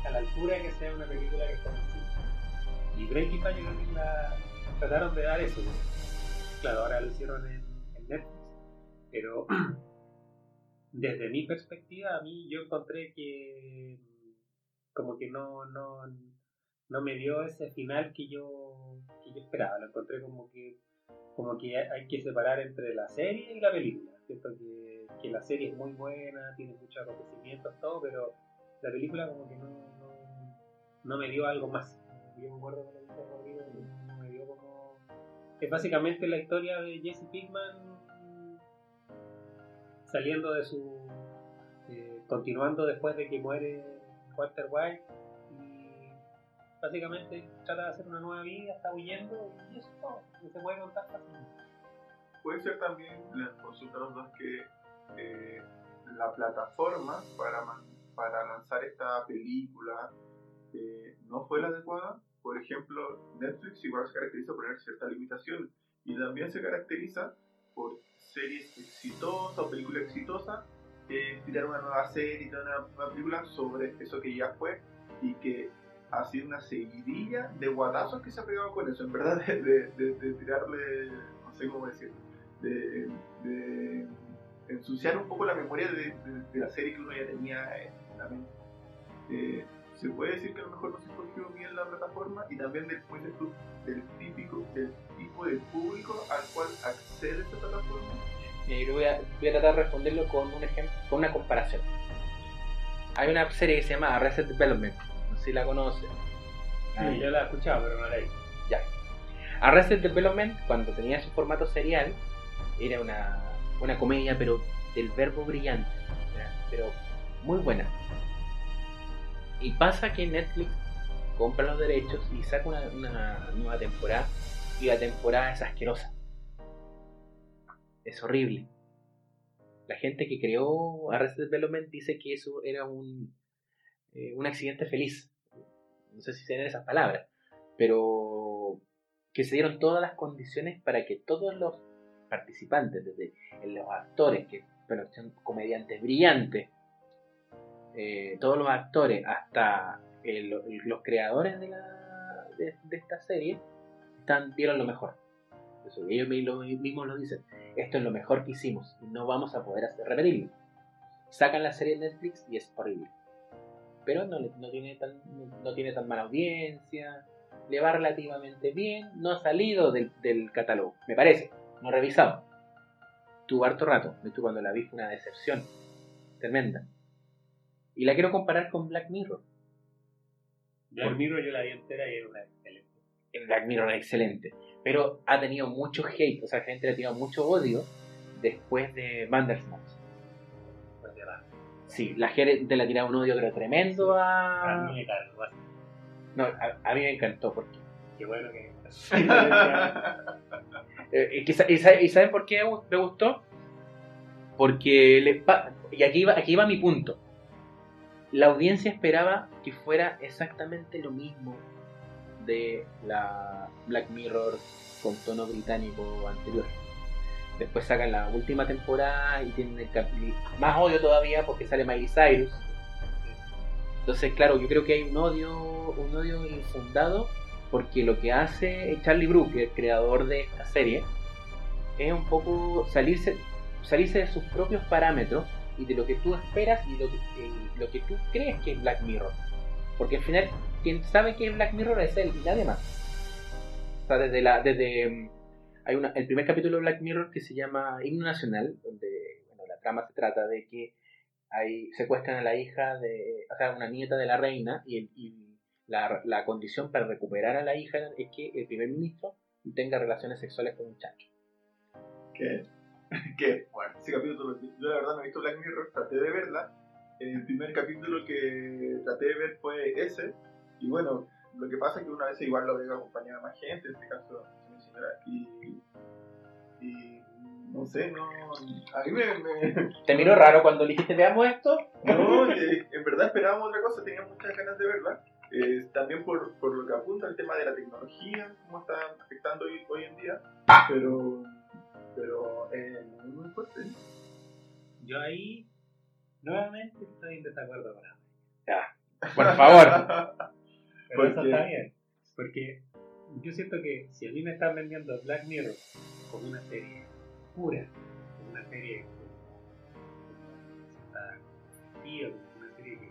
a la altura que sea una película que está en el. Y Breaking Bad yo creo que la, trataron de dar eso. ¿no? Claro, ahora lo hicieron en, en Netflix, pero [CLEARS THROAT] desde mi perspectiva, a mí yo encontré que como que no, no, no me dio ese final que yo, que yo esperaba. Lo encontré como que como que hay que separar entre la serie y la película. Siento que, que la serie es muy buena, tiene muchos acontecimientos, todo, pero la película como que no, no, no me dio algo más. Yo me acuerdo que lo dije a Rodrigo, no me dio como... Es básicamente la historia de Jesse Pinkman saliendo de su... eh, continuando después de que muere Walter White y básicamente trata de hacer una nueva vida, está huyendo y eso es todo, no se puede contar fácilmente. Puede ser también, les consulto a los dos, que eh, la plataforma para, para lanzar esta película eh, no fue la adecuada. Por ejemplo, Netflix igual se caracteriza por tener ciertas limitaciones y también se caracteriza por series exitosas o películas exitosas, eh, tirar una nueva serie, tirar una nueva película sobre eso que ya fue y que ha sido una seguidilla de guatazos que se ha pegado con eso, en verdad, de, de- de- de tirarle, no sé cómo decirlo, de, ensuciar un poco la memoria de, la serie que uno ya tenía en la mente. Eh, se puede decir que a lo mejor no se escogió bien la plataforma y también del, tú, del típico, del tipo de público al cual accede esta plataforma. Yo voy a, voy a tratar de responderlo con un ejemplo, con una comparación. Hay una serie que se llama Arrested Development, no sé si la conoce. Sí, yo la he escuchado, pero no la he visto. Arrested Development, cuando tenía su formato serial, era una, una comedia, pero del verbo brillante, ¿ya? pero muy buena. Y pasa que Netflix compra los derechos y saca una, una nueva temporada, y la temporada es asquerosa. Es horrible. La gente que creó Arrested Development dice que eso era un, eh, un accidente feliz. No sé si se esas palabras, pero que se dieron todas las condiciones para que todos los participantes, desde los actores, que son comediantes brillantes, eh, todos los actores, hasta los creadores de, la, de esta serie, están, dieron lo mejor. Ellos mi- lo- mismos lo dicen. Esto es lo mejor que hicimos y no vamos a poder hacer repetirlo. sacan la serie de Netflix y es horrible. Pero no, no, tiene tan, no tiene tan mala audiencia, le va relativamente bien, no ha salido del, del catálogo, me parece, no he revisado. Tuvo harto rato, de hecho cuando la vi fue una decepción tremenda. Y la quiero comparar con Black Mirror. Black Mirror yo la vi entera y era una excelente. En Black Mirror es excelente, pero ha tenido mucho hate, o sea, la gente le ha tenido mucho odio después de Bandersnatch. Sí, la gente le ha tirado un odio pero tremendo A a... mí me así. No, a, a mí me encantó porque... Qué bueno que. [LAUGHS] eh, y, sa- y sa- ¿y saben por qué me gustó? Porque les pa- y aquí va, aquí va mi punto. La audiencia esperaba que fuera exactamente lo mismo de la Black Mirror con tono británico anterior. Después sacan la última temporada y tienen el más odio todavía porque sale Miley Cyrus. Entonces, claro, yo creo que hay un odio, un odio infundado porque lo que hace Charlie Brooker, el creador de esta serie, es un poco salirse, salirse de sus propios parámetros y de lo que tú esperas y lo que, eh, lo que tú crees que es Black Mirror. Porque al final, quien sabe que es Black Mirror es él y nadie más. O sea, desde la, desde mm, hay una, el primer capítulo de Black Mirror que se llama Himno Nacional, donde bueno, la trama se trata de que hay, secuestran a la hija de, o sea, una nieta de la reina y, y la, la condición para recuperar a la hija es que el primer ministro tenga relaciones sexuales con un chancho. ¿Qué? [LAUGHS] ¿Qué? Bueno, ese capítulo, yo la verdad no he visto Black Mirror, traté de verla. El primer capítulo que traté de ver fue ese. Y bueno, lo que pasa es que una vez igual lo veo acompañado de más gente, en este caso mi señora. Y, y no sé, no. A mí me. me- [LAUGHS] ¿Te miró raro cuando dijiste veamos esto? no, eh, en verdad esperábamos otra cosa, tenía muchas ganas de verla. Eh, también por, por lo que apunta el tema de la tecnología, cómo está afectando hoy, hoy en día. Pero. Pero. Eh, muy, muy fuerte. Yo ahí nuevamente estoy en desacuerdo con Amber. Ya, por favor. [LAUGHS] Pero ¿Por eso qué? está bien. Porque yo siento que si a mí me están vendiendo Black Mirror como una serie pura, como una serie como una serie que,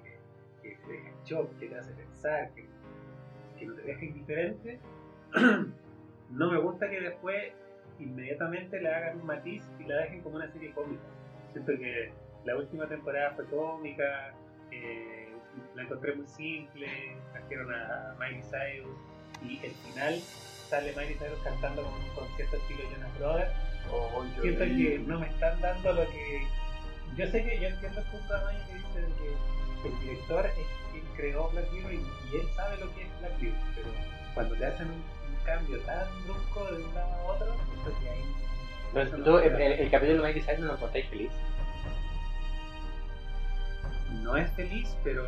que, que te deja en shock, que te hace pensar, que, que no te deja indiferente, [CLEARS THROAT] no me gusta que después inmediatamente le hagan un matiz y la dejen como una serie cómica. Siento que la última temporada fue cómica, eh, la encontré muy simple, trajeron a Miley Cyrus y el final sale Miley Cyrus cantando con, con cierto estilo Jonas Brothers. Oh, Siento que no me están dando lo que... Yo sé que yo entiendo el punto de Miley que dice que el director es quien creó Black Mirror y, él sabe lo que es Black Mirror, pero cuando te hacen un, un cambio tan brusco de un lado a otro, siento que ahí... No tú, el, da. el- el capítulo de Miley Cyrus no lo encontráis feliz. No es feliz, pero,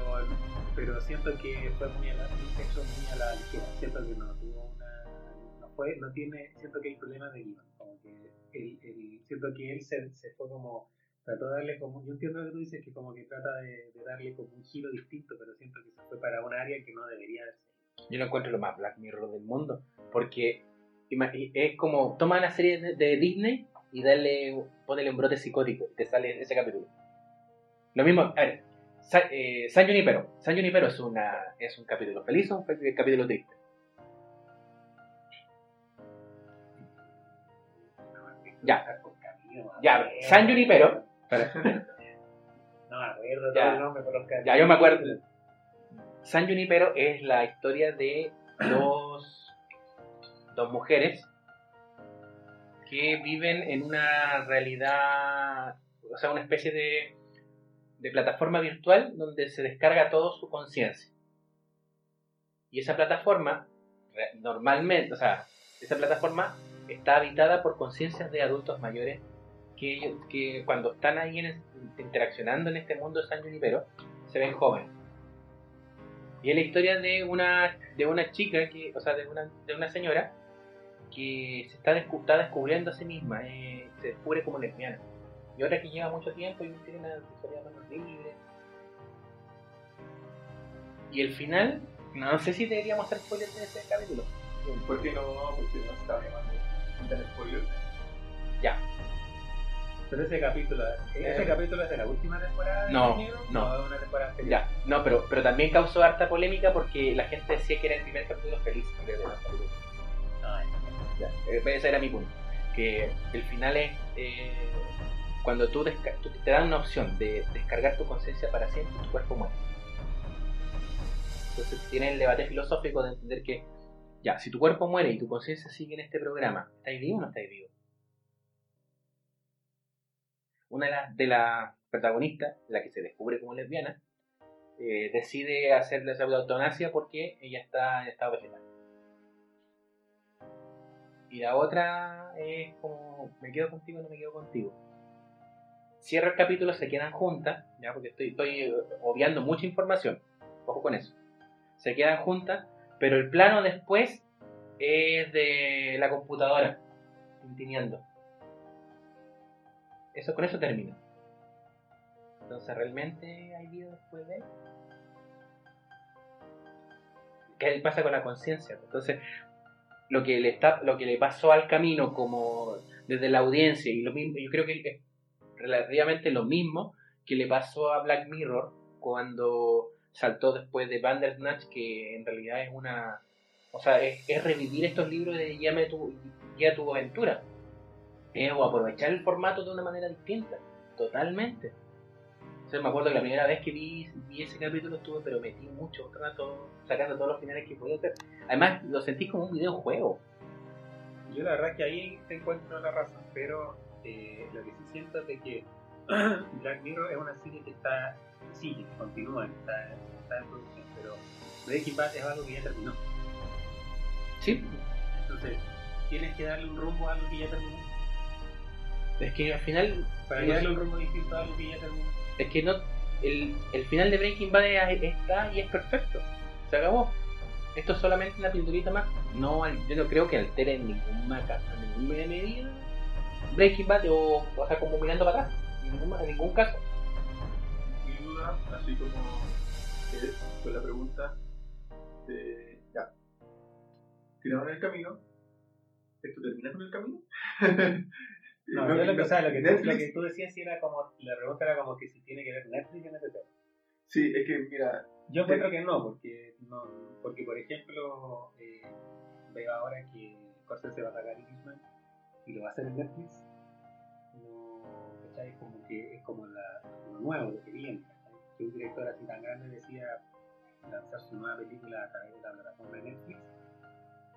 pero siento que fue muy a la, un muy a la ligera. Siento que no tuvo una. No fue, no tiene. Siento que hay problemas de guion. Como que él, siento que él se, se fue como. Trató de darle como. Yo entiendo lo que tú dices, que como que trata de, darle como un giro distinto, pero siento que se fue para un área que no debería. Yo lo encuentro lo más Black Mirror del mundo. Porque es como toma una serie de, Disney y darle, ponele un brote psicótico. y Te sale ese capítulo. Lo mismo, a ver, Sa- eh, San Junipero. San Junipero es, una, es un capítulo feliz o un capítulo triste. Ya. Por Ya. San Junipero. [LAUGHS] No me acuerdo Ya. el nombre, pero los Ya, yo me acuerdo. San Junipero es la historia de dos, dos mujeres que viven en una realidad, o sea, una especie de, de plataforma virtual donde se descarga todo su conciencia. Y esa plataforma, normalmente, o sea, esa plataforma está habitada por conciencias de adultos mayores que, que cuando están ahí en- interaccionando en este mundo de San Junipero, se ven jóvenes. Y es la historia de una, de una chica, que, o sea, de una, de una señora que se está, descu- está descubriendo a sí misma, eh, se descubre como lesbiana. Y ahora que lleva mucho tiempo y tiene una sexualidad menos libre. Y el final, no sé si deberíamos hacer spoilers de ese capítulo. ¿Por qué no? Porque no está llamando. Quitan spoiler. Ya. Pero ese capítulo, ese Eh. capítulo es de la última temporada de No, no. o de una temporada. Ya, no, pero, pero también causó harta polémica porque la gente decía que era el primer capítulo feliz de la. Ay, Ya, eh, ese era mi punto. Que el final es eh, cuando tú, te dan una opción de descargar tu conciencia para siempre tu cuerpo muere. Entonces tiene el debate filosófico de entender que, ya, si tu cuerpo muere y tu conciencia sigue en este programa, ¿estáis vivo o no estáis vivo? Una de las de las protagonistas, la que se descubre como lesbiana, eh, decide hacerle esa eutanasia porque ella está en estado vegetal. Y la otra es como, me quedo contigo o no me quedo contigo. Cierra el capítulo, se quedan juntas, ya porque estoy, eh, obviando mucha información. Ojo con eso. Se quedan juntas, pero el plano después es de la computadora, tintineando. Eso, con eso termina. Entonces, ¿realmente hay vida después de él? ¿Qué pasa con la conciencia? Entonces, lo que le está lo que le pasó al camino como desde la audiencia y lo mismo yo creo que relativamente lo mismo que le pasó a Black Mirror cuando saltó después de Bandersnatch que en realidad es una o sea es, es revivir estos libros de Guíame tu, tu aventura. Es o aprovechar el formato de una manera distinta totalmente. O sea, me acuerdo que la primera vez que vi, vi ese capítulo estuve pero metí mucho rato sacando todos los finales que podía hacer. Además lo sentí como un videojuego. Yo la verdad que ahí te encuentro la razón, pero eh, lo que sí siento es de que [CLEARS THROAT] Black Mirror es una serie que está, sigue, continúa, está, está en producción, pero Breaking Bad es algo que ya terminó. sí Entonces, tienes que darle un rumbo a algo que ya terminó. es que al final Para darle un rumbo distinto a algo que ya terminó. es que no el, el final de Breaking Bad es- está y es perfecto se acabó esto es solamente una pinturita más no yo no creo que altere en ninguna ca- en ninguna medida Breaking Bad o, o sea como mirando para atrás en ningún, en ningún caso mi duda, así como es con la pregunta de ya. Tiraron el camino. ¿Esto termina con el camino? [LAUGHS] No, No, [LAUGHS] yo lo que, o sea, lo que, tú, Netflix- lo que tú decías era como, la pregunta era como que si tiene que ver Netflix en este tema. Sí, es que mira, Yo encuentro que no, porque, no, porque por ejemplo, eh, veo ahora que Scorsese va a sacar Irishman y lo va a hacer en Netflix. No, ¿cachai? Como que es como la, lo nuevo, lo que viene. ¿cachai? Que un director así tan grande decía lanzar su nueva película a través de la plataforma de Netflix.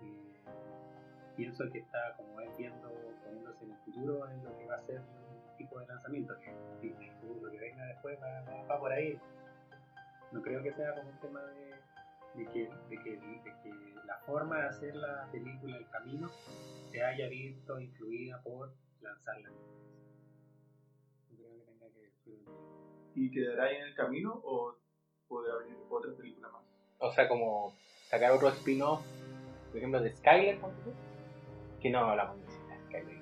Eh, pienso que está como viendo, poniéndose en el futuro en lo que va a ser tipo de lanzamiento, que Disney lo que venga después va por ahí. No creo que sea como un tema de, de, que, de, que, de que la forma de hacer la película, el camino, se haya visto influida por lanzarla. No creo que tenga que. ¿y quedará ahí en el camino o podrá venir otra película más? o sea como sacar otro spin-off por ejemplo de Skyler que no hablamos de Skyler Skyler.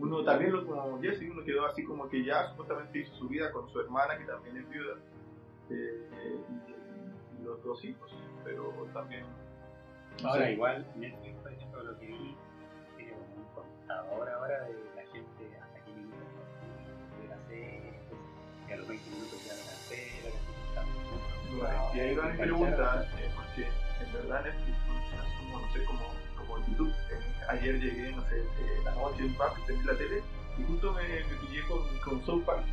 Uno también, lo, como Jesse, uno quedó así como que ya supuestamente hizo su vida con su hermana, que también es viuda, eh, y, y los dos hijos, pero también... Ahora, sé, igual, Netflix, por ejemplo, lo que vi, tiene como un contador ahora de la gente hasta qué minutos de la serie, pues, que a los 20 minutos ya la cancela, Bueno, y ahí va mi pregunta, eh, porque en verdad Netflix funciona como, no sé, como, como YouTube. Eh, ayer llegué, no sé, eh, la noche en paz, prendí la tele y justo me, me pillé con, con South Park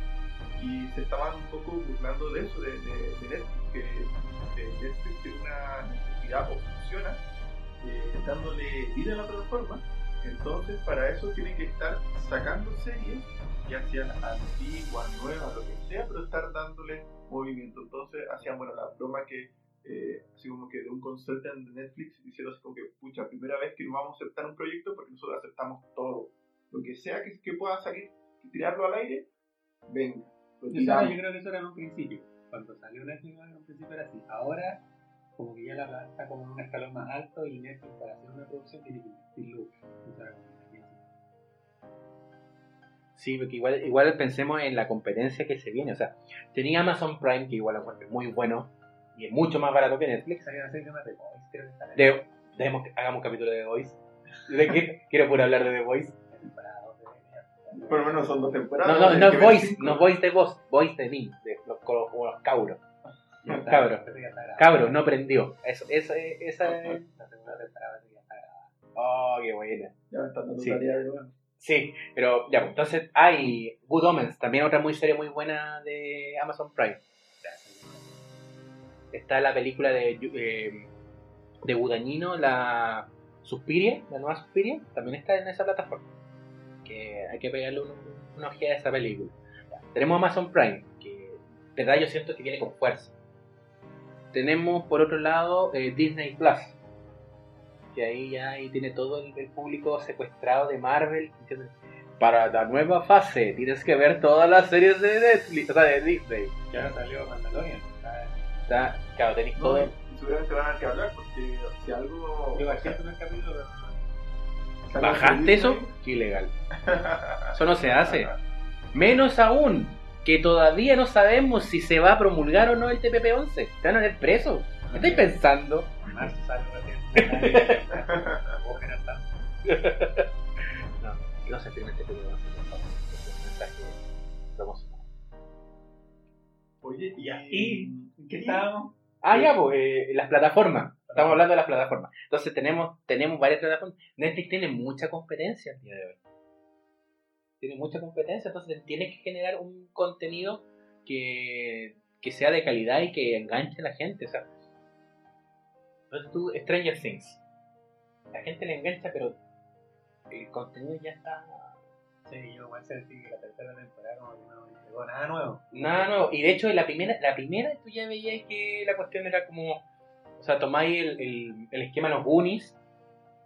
y se estaban un poco burlando de eso, de, de, de Netflix, que eh, Netflix tiene una necesidad o funciona eh, dándole vida a la plataforma. Entonces, para eso tiene que estar sacando series, ya sean antiguas, nuevas, lo que sea, pero estar dándole movimiento. Entonces hacían, bueno, la broma que, eh, así como que de un consultant de Netflix, hicieron así como que, pucha, primera vez que nos vamos a aceptar un proyecto porque nosotros aceptamos todo. Lo que sea que, que pueda salir, tirarlo al aire, venga. Yo creo que eso era en un principio. Cuando salió Netflix en un principio era así. Ahora, como que ya la plata está como en un escalón más alto y Netflix para hacer una producción tiene que invertir lucas. Sí, porque igual, igual pensemos en la competencia que se viene. O sea, tenía Amazon Prime, que igual lo encuentro muy bueno y es mucho más barato que Netflix. Salían a hacer temas de Boys, creo que De, dejemos que hagamos un capítulo de The Voice. Que quiero puro hablar de The Voice. Por lo menos son dos temporadas. No, no, no es voice, no es voice de voz, voice de mí, de los, los cabros. Ya está, Cabro. parece que ya está grabado. Cabro, no prendió. Eso, esa, esa es. La segunda temporada parece que ya está grabada. Oh, qué buena. Ya me dando Sí. tarea de nuevo. Sí, pero ya, pues, entonces hay Good Omens, también otra muy serie muy buena de Amazon Prime. Está la película de, eh, de Gudañino, la Suspiria, la nueva Suspiria, también está en esa plataforma. Que hay que pegarle un- una ojeada a esa película. Ya, Tenemos Amazon Prime, que de verdad yo siento que viene con fuerza. Tenemos por otro lado eh, Disney Plus, que ahí ya ahí tiene todo el, el público secuestrado de Marvel. ¿entiendes? Para la nueva fase tienes que ver todas las series de Netflix, o sea, de Disney. Ya no salió Mandalorian. está- claro, tenéis No, todo. y seguramente van a tener que hablar porque si algo. Yo bajé el capítulo, ¿Bajaste eso? ilegal. [LAUGHS] Eso no se hace. Menos aún, que todavía no sabemos si se va a promulgar o no el TPP-11. Te van a tener preso. ¿Qué estáis pensando? [LAUGHS] [LAUGHS] No, que no se firme el TPP-11. por favor. Es un mensaje promocional. Oye, y. ¿y en qué estábamos? Ah, ya, pues, eh, las plataformas. Estamos hablando de las plataformas. Entonces tenemos, tenemos varias plataformas. Netflix tiene mucha competencia el día de hoy. Tiene mucha competencia, entonces tiene que generar un contenido que, que sea de calidad y que enganche a la gente. O sea, entonces tú, Stranger Things. La gente le engancha, pero el contenido ya está Sí, yo igual sentí que la tercera temporada como que no llegó nada nuevo. Nada nuevo. Y de hecho, la primera, la primera tú ya veías que la cuestión era como. O sea, tomáis el, el, el esquema de los Goonies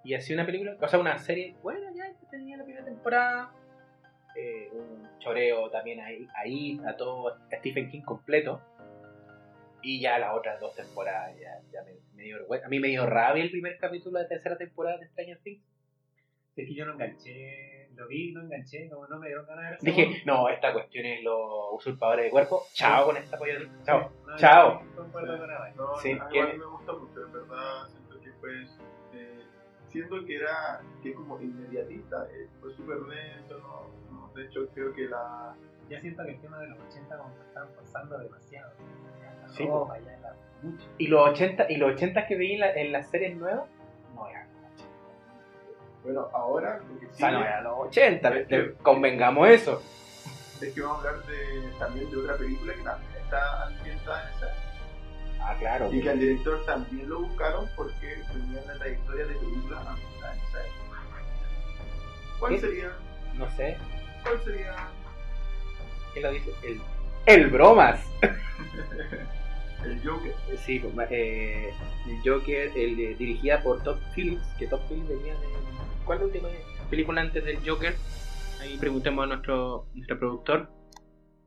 y hacía una película, o sea, una serie. Bueno, ya tenía la primera temporada. eh, un choreo también ahí, ahí a todo a Stephen King completo. Y ya las otras dos temporadas ya, ya me, me dio vergüenza. A mí me dio rabia el primer capítulo de la tercera temporada de Stranger Things. Es que yo no enganché, lo vi, no enganché, como no me dieron ganas de ver Dije, no, esta cuestión es los usurpadores de cuerpo. Chao con esta polla. Chao. No, Chao. no. No, Sí, a mí me gusta mucho, en verdad. Siento que fue. Eh, siento que era. que como inmediatista. eh, fue súper lento, no, no, De hecho, creo que la. Ya siento que el tema de los 80 como que están forzando demasiado. Sí, ropa, ya la mucho. Y los 80, y los 80 que vi en, la- en las series nuevas, Bueno, ahora lo que O sea, no eran los 80, le- le- convengamos eso. es que vamos a hablar de, también de otra película que también está ambientada en esa. Ah, claro. Y que al director también lo buscaron porque tenía una trayectoria de películas ambientadas en esa época. ¿Cuál ¿Qué? sería? No sé, ¿Cuál sería? ¿quién lo dice? El, el bromas. [LAUGHS] El Joker. Sí, eh, el Joker, el, de- dirigida por Todd Phillips, que Todd Phillips venía de... ¿Cuál es la última película antes del Joker? Ahí preguntemos a nuestro, nuestro productor.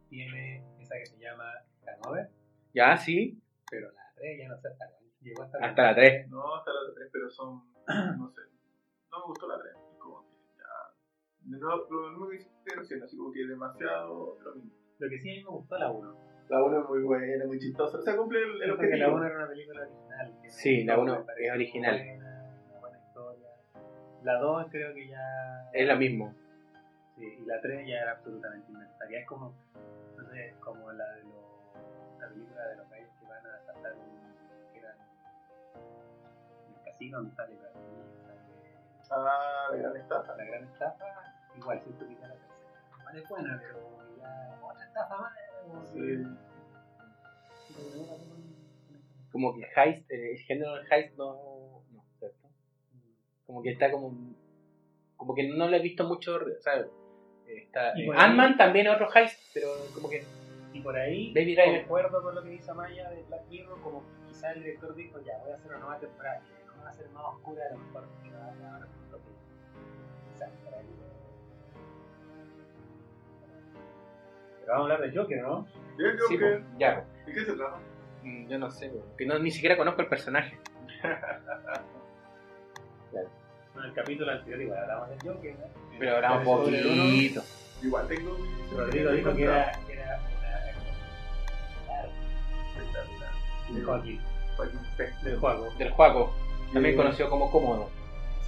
Tiene esa que se llama Hanover, Ya, sí, pero la 3 ya no sé hasta cuándo. Llegó hasta, hasta la 3. No, hasta la 3, pero son. [CLEARS THROAT] No sé. No me gustó la 3. Como que ya. De nuevo, lo mismo que hiciste recién, así como que demasiado lo mismo. Lo que sí a mí me gustó la 1. La 1 es muy buena, muy chistosa. O sea, cumple el, el que la objetivo. 1 era una película original. Sí, la me uno pareció es original. La 2 creo que ya. Es lo mismo. Sí, y la 3 ya era absolutamente innecesaria. Es como, no sé, como la de los, la película de los gallos que van a saltar un, que eran en el casino donde sale sale Ah, la gran estafa. la gran estafa, igual siento que ya la tercera. Igual es buena, pero ya otra estafa más. como que- Sí. como que heist, eh, el género del heist no... Como que está como... Como que no lo he visto mucho, o sea... Está, eh, Ant-Man también es otro heist, pero como que... Y por ahí, Baby Driver. concuerdo con lo que dice Amaya de Black Mirror, como que quizá el director dijo, ya, voy a hacer una nueva temporada, que no va a ser más oscura, a lo mejor que va a dar lo que quizás por ahí. Pero vamos a hablar de Joker, ¿no? ¿Y el Sí, Joker? pues, ya. ¿De qué se trata? Mm, Yo no sé, que no, ni siquiera conozco el personaje. [LAUGHS] En el capítulo anterior igual hablamos del Joker, ¿no? Pero hablamos uno, poquito. Igual tengo. Rodrigo dijo que era, que era una... Claro, Espectacular. de Joaquín, del juego. Del juego, también conocido como Cómodo.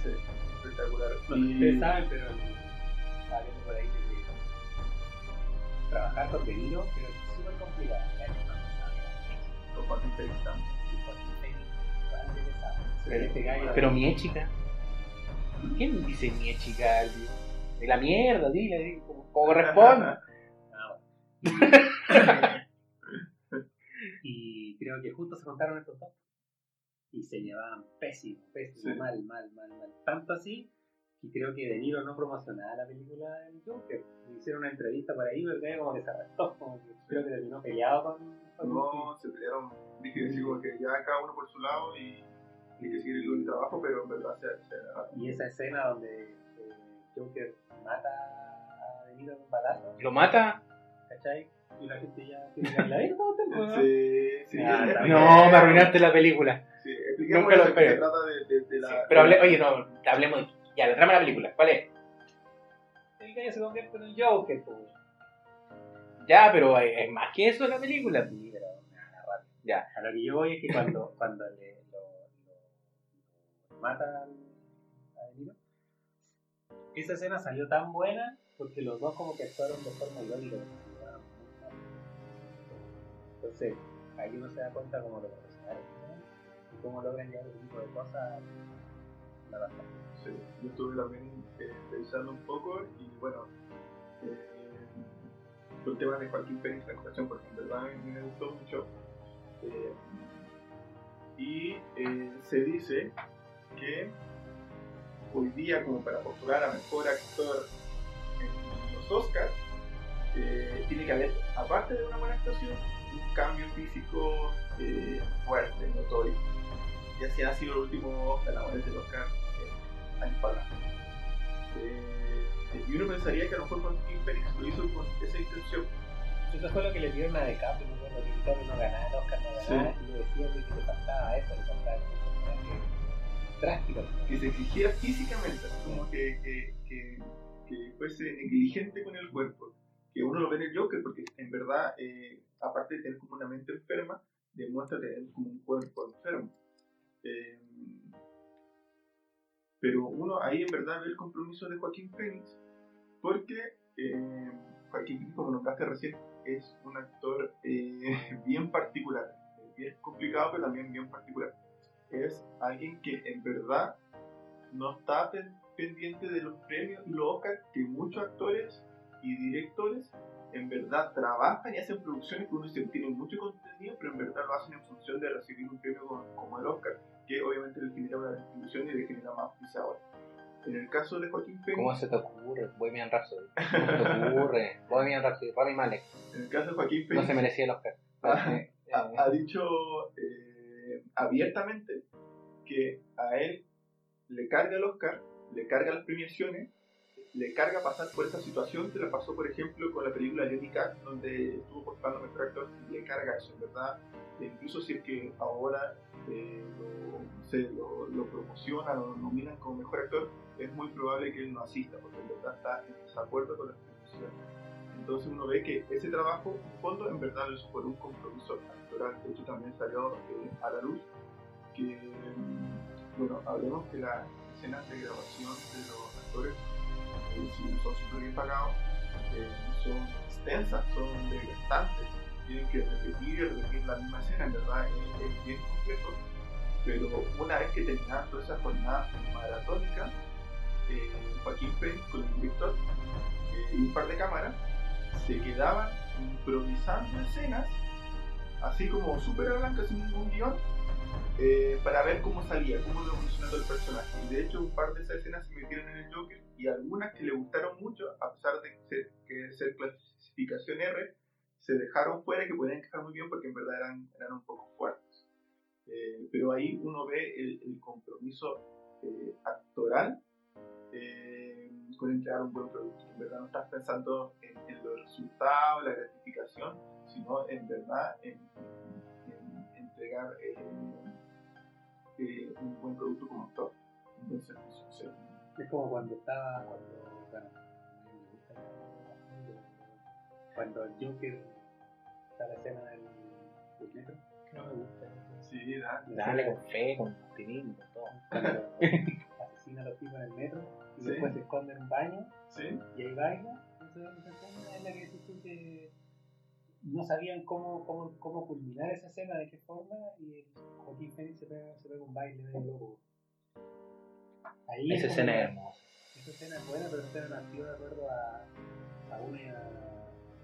Sí, espectacular. No sé si Y- ustedes saben, pero estaba viendo por ahí de que trabajar con Niro, pero es súper complicado. Con Joaquín también. Pero- Este gallo- Pero mi chica. ¿Quién dice mi chica? De la mierda, dile, dile, como, corresponde. Ah, y creo que justo se contaron estos dos. Y se llevaban pésimo, pésimo, Sí. mal, mal, mal, mal. Tanto así que creo que De Niro no promocionaba la película del Joker. Le hicieron una entrevista por ahí, pero el como que se arrestó. Como que creo que terminó peleado con. No, se pelearon, dije como que ya cada uno por su lado y que el trabajo, pero en verdad se, se Y esa escena donde eh, Joker mata a De Niro en un balazo, Lo mata. ¿cachai? Y la gente ya tiene que la misma ¿no? Sí, sí. Ah. No, me arruinaste la película. Sí, Nunca lo esperé. se trata de, de, de la... Sí, pero hable, oye, no, hablemos de. Ya, la trama de la película. ¿Cuál es? El gallo se convierte en un Joker, pues. Ya, pero es es más que eso la película. Sí, pero. Ya. A lo que yo voy es que cuando, [LAUGHS] cuando le, mata a De Niro, esa escena salió tan buena porque los dos como que actuaron de forma mal. Entonces, ahí uno se da cuenta como lo profesionales y cómo logran llevar ese tipo de cosas la. Sí, yo estuve también eh, pensando un poco y bueno, eh, el tema de Joaquín Phoenix, la actuación, porque en verdad me gustó mucho. Eh, y eh, se dice que hoy día, como para postular a mejor actor en los Oscars, eh, tiene que haber, aparte de una buena actuación, un cambio físico eh, fuerte, notorio. Y así ha sido el último ganadores del Oscar eh, atrás. Eh, y uno pensaría que a lo mejor Joaquín Phoenix lo hizo con esa intención, Eso fue lo que le dieron a DiCaprio, ¿no? Cuando DiCaprio no ganaba el Oscar, no ganaba, y le decían de que le faltaba eso, le faltaba drástico. que se exigiera físicamente, así como que, que fuese negligente con el cuerpo. Que uno lo ve en el Joker, porque en verdad, eh, aparte de tener como una mente enferma, demuestra tener como un cuerpo enfermo. Eh, pero uno ahí en verdad ve el compromiso de Joaquín Phoenix, porque eh, Joaquín Phoenix, como nombraste recién, es un actor eh, [LAUGHS] bien particular, bien complicado, pero también bien particular es alguien que en verdad no está pen- pendiente de los premios y los Oscars que muchos actores y directores en verdad trabajan y hacen producciones que uno dice tienen mucho contenido, pero en verdad lo hacen en función de recibir un premio como, como el Oscar, que obviamente le genera una distribución y le genera más auspiciadores. En el caso de Joaquín Phoenix, ¿Cómo se te ocurre? Bohemian Rhapsody. ¿Cómo se te ocurre? [LAUGHS] Bohemian Rhapsody, Rami Malek. en el caso de Joaquín No Phoenix, se merecía el Oscar. [LAUGHS] Ah, Eh, ha, ha dicho eh, abiertamente que a él le carga el Oscar, le carga las premiaciones, le carga pasar por esa situación que le pasó, por ejemplo, con la película Johnny donde estuvo postulando mejor actor, le carga eso, en verdad. E incluso si es que ahora eh, lo, sé, lo, promocionan lo nominan como mejor actor, es muy probable que él no asista, porque en verdad está en desacuerdo con las premiaciones. Entonces uno ve que ese trabajo, en fondo, en verdad hizo por un compromiso actoral. De hecho, también salió eh, a la luz que, mm, bueno, hablemos que las escenas de grabación de los actores, eh, si bien son súper bien pagados, eh, son extensas, son desgastantes. Tienen que repetir y repetir la misma escena, en verdad es bien complejo. Pero una vez que terminaban toda esa jornada maratónica, Joaquín Phoenix con el director y un par de cámaras se quedaban improvisando escenas, así como súper a blanco, sin ningún guion, eh, para ver cómo salía, cómo iba evolucionando el personaje. Y de hecho, un par de esas escenas se metieron en el Joker y algunas que le gustaron mucho, a pesar de ser, que ser clasificación R, se dejaron fuera que podían encajar muy bien porque en verdad eran, eran un poco fuertes. Eh, pero ahí uno ve el, compromiso eh, actoral con entregar un buen producto. En verdad no estás pensando en, en los resultados, la gratificación, sino en verdad en, en- en entregar eh, eh, un buen producto como actor, un buen servicio. Sea, Es como cuando estaba, cuando, bueno, me gusta cuando el Joker está la escena del, del metro. no me gusta. sí, Dale escena con fe, con optimismo, con todo. Cuando [LAUGHS] asesina a los tipos en el metro y Sí. después se esconde en un baño sí, y ahí baila. Esa esa escena es la que decís tú que no sabían cómo, cómo, cómo culminar esa escena, de qué forma, y Joaquín Phoenix se pega, se pega un baile de. Ahí Esa es escena es hermosa. Esa escena es buena, pero esa escena nació de acuerdo a, a una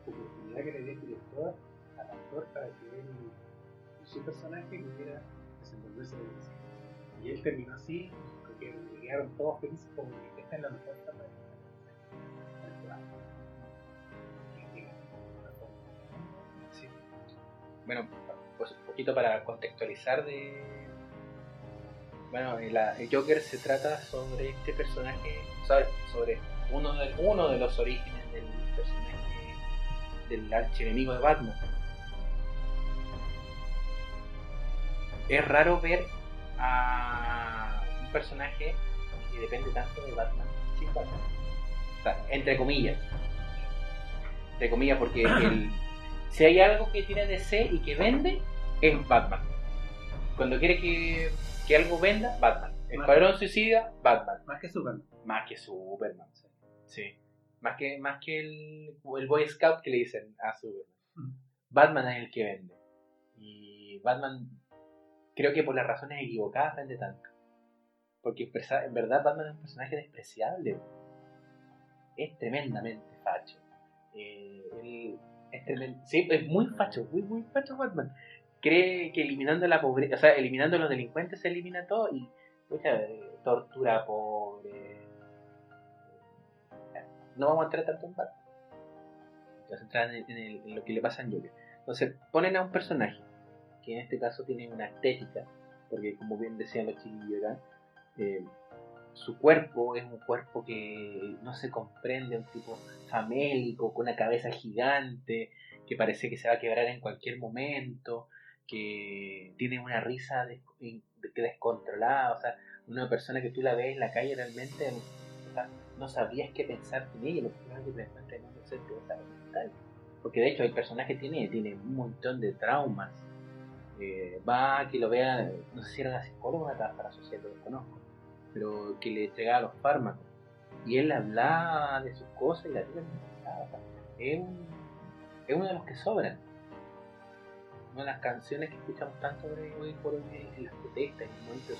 oportunidad que le dio el director al actor para que él, su personaje pudiera desenvolverse de eso. Y él terminó así, quedaron todos felices como que esta es la mejor la. Bueno, pues un poquito para contextualizar de... Bueno, el, el Joker se trata sobre este personaje, sobre, sobre uno, de, uno de los orígenes del personaje del archienemigo de Batman. Es raro ver a personaje que depende tanto de Batman sin Batman. O sea, entre comillas. Entre comillas, porque [CLEARS THROAT] el, si hay algo que tiene DC y que vende, es Batman. Cuando quiere que, que algo venda, Batman. El Más- Escuadrón Suicida, Batman. Más que Superman. Más que Superman. Sí. Más que, más que el, el Boy Scout que le dicen a Superman. Mm. Batman es el que vende. Y Batman, creo que por las razones equivocadas, vende tanto. Porque en verdad Batman es un personaje despreciable. Es tremendamente facho. Eh, él es, tremen- sí, es muy facho, muy, muy facho Batman. Cree que eliminando la pobreza, o sea, eliminando a los delincuentes se elimina todo y eh, tortura pobre. No vamos a entrar tanto en Batman. Vamos a entrar en, en el- en lo que le pasa a Joker. Entonces, ponen a un personaje que en este caso tiene una estética, porque como bien decían los chiquillos acá, eh, su cuerpo es un cuerpo que no se comprende, un tipo famélico, con una cabeza gigante, que parece que se va a quebrar en cualquier momento, que tiene una risa descontrolada, o sea, una persona que tú la ves en la calle realmente no sabrías qué pensar en ella, lo que encuentras en un centro mental. Porque de hecho el personaje tiene, tiene un montón de traumas. Eh, va a que lo vea, no sé si era una psicóloga o una trabajadora social, lo desconozco, pero que le entregaba los fármacos. Y él hablaba de sus cosas y la tía es, es uno de los que sobran. Una de las canciones que escuchamos tanto hoy, por hoy en las protestas, en el movimiento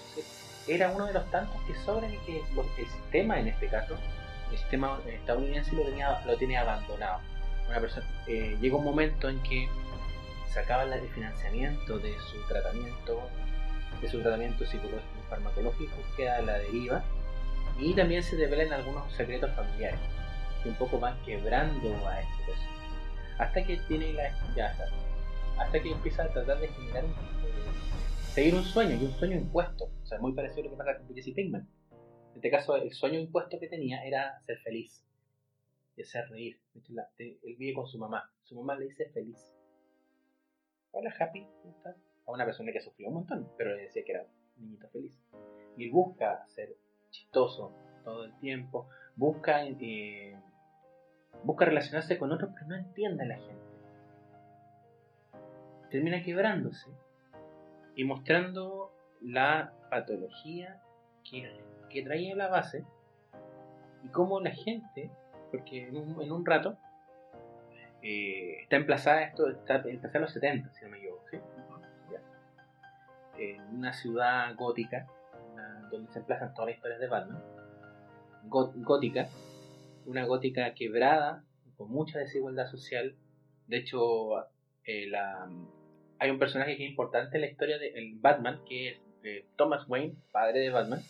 era uno de los tantos que sobran y que el sistema en este caso, el sistema estadounidense lo tenía, lo tenía abandonado. Una persona, eh, llega un momento en que se acaba la- el financiamiento de su tratamiento, de su tratamiento psicológico farmacológico, queda a la deriva y también se develan algunos secretos familiares que un poco van quebrando a este personaje. Hasta que tiene la ya está, hasta que empieza a tratar de generar un eh, seguir un sueño y un sueño impuesto. O sea, muy parecido a lo que pasa con Jesse Pinkman. En este caso, el sueño impuesto que tenía era ser feliz y hacer reír. De de- Él vive con su mamá. Su mamá le dice feliz. Hola, Happy, ¿cómo estás? A una persona que sufrió un montón, pero le decía que era niñito feliz. Y busca ser chistoso todo el tiempo, busca, eh, busca relacionarse con otros, pero no entiende la gente. Termina quebrándose y mostrando la patología que, que traía la base y cómo la gente, porque en un, en un rato eh, está emplazada esto, está emplazada en los 70, si no me equivoco. En una ciudad gótica, donde se emplazan todas las historias de Batman, gó- gótica, una gótica quebrada, con mucha desigualdad social. De hecho, eh, la, hay un personaje que es importante en la historia de el Batman, que es eh, Thomas Wayne, padre de Batman,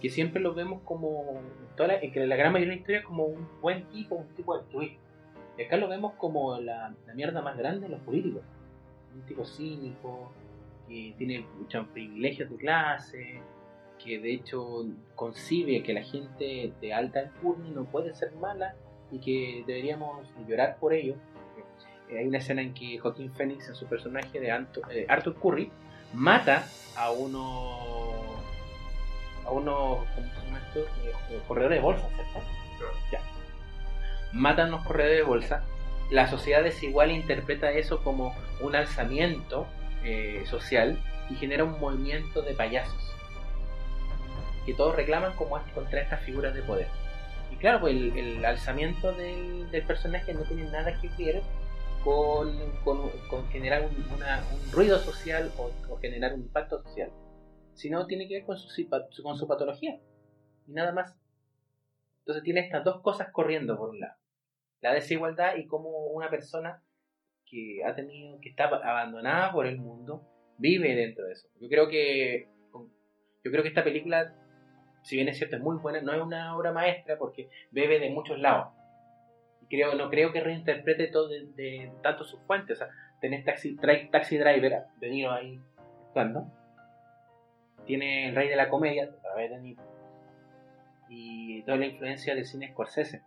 que siempre lo vemos como, en toda la, en la gran mayoría de la historia, como un buen tipo, un tipo altruista. Y acá lo vemos como la, la mierda más grande de los políticos. Un tipo cínico, que tiene muchos privilegios de clase, que de hecho concibe que la gente de alta alcurnia no puede ser mala y que deberíamos llorar por ello. Eh, hay una escena en que Joaquín Phoenix, en su personaje de Anto- eh, Arthur Curry, mata a unos a unos ¿cómo se llama esto? Eh, eh, corredores de bolsa, ¿cierto? Ya. Matan los corredores de bolsa. La sociedad desigual interpreta eso como un alzamiento eh, social y genera un movimiento de payasos que todos reclaman como contra estas figuras de poder. Y claro, pues el, alzamiento del, del personaje no tiene nada que ver con, con, con generar un, ruido social o, o generar un impacto social, sino tiene que ver con su- con su patología y nada más. Entonces tiene estas dos cosas corriendo por un lado. La desigualdad y cómo una persona que ha tenido, que está abandonada por el mundo, vive dentro de eso. Yo creo que yo creo que esta película, si bien es cierto, es muy buena, no es una obra maestra porque bebe de muchos lados. Creo, no creo que reinterprete todo de, tanto sus fuentes. O sea, tenés taxi, Tra- taxi Driver, De Niro ahí actuando. Tiene el rey de la comedia, a través de. Y toda la influencia del cine Scorsese.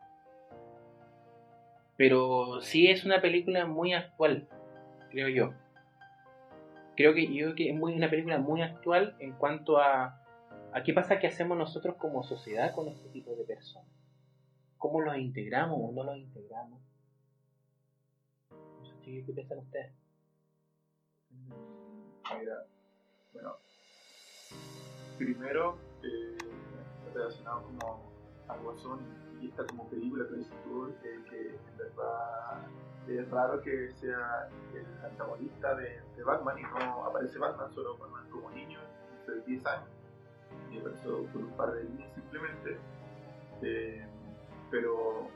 Pero sí es una película muy actual, creo yo. Creo que yo que es una película muy actual en cuanto a, a qué pasa que hacemos nosotros como sociedad con este tipo de personas. ¿Cómo los integramos o no los integramos? ¿Qué piensan ustedes? Mira, bueno, primero eh, relacionado y esta como película que dices tú, que en verdad es raro que sea el antagonista de, de Batman y no aparece Batman, solo Batman como niño, de 10 años, y apareció por un par de líneas simplemente, eh, pero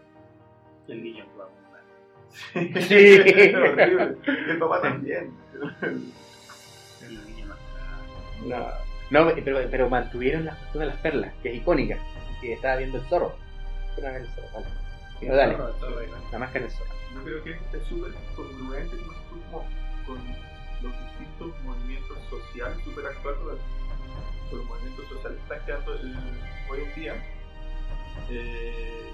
El niño va a comprar. Sí. [LAUGHS] horrible. El papá también. El niño más. No, no pero, pero mantuvieron la cuestión de las perlas, que es icónica. Que estaba viendo el zorro. El zorro, vale. Pero dale, Todo, todo, ahí va. la máscara del zorro. Yo creo que es súper congruente con los distintos movimientos sociales, súper actuales, con los movimientos sociales que están quedando el- hoy en día. Eh,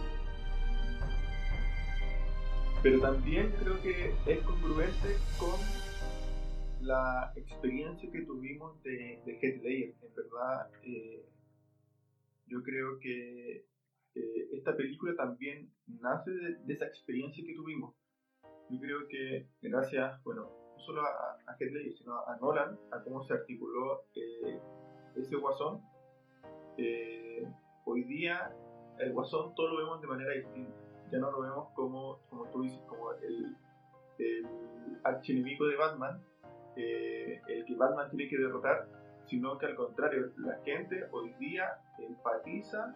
pero también creo que es congruente con la experiencia que tuvimos de, de Heath Ledger. En verdad, eh, yo creo que eh, esta película también nace de, de esa experiencia que tuvimos. Yo creo que gracias, bueno, no solo a, a Ledger, sino a Nolan, a cómo se articuló eh, ese guasón, eh, hoy día el guasón todo lo vemos de manera distinta. Ya no lo vemos como, como tú dices, como el, el archienemigo de Batman, eh, el que Batman tiene que derrotar, sino que al contrario, la gente hoy día empatiza,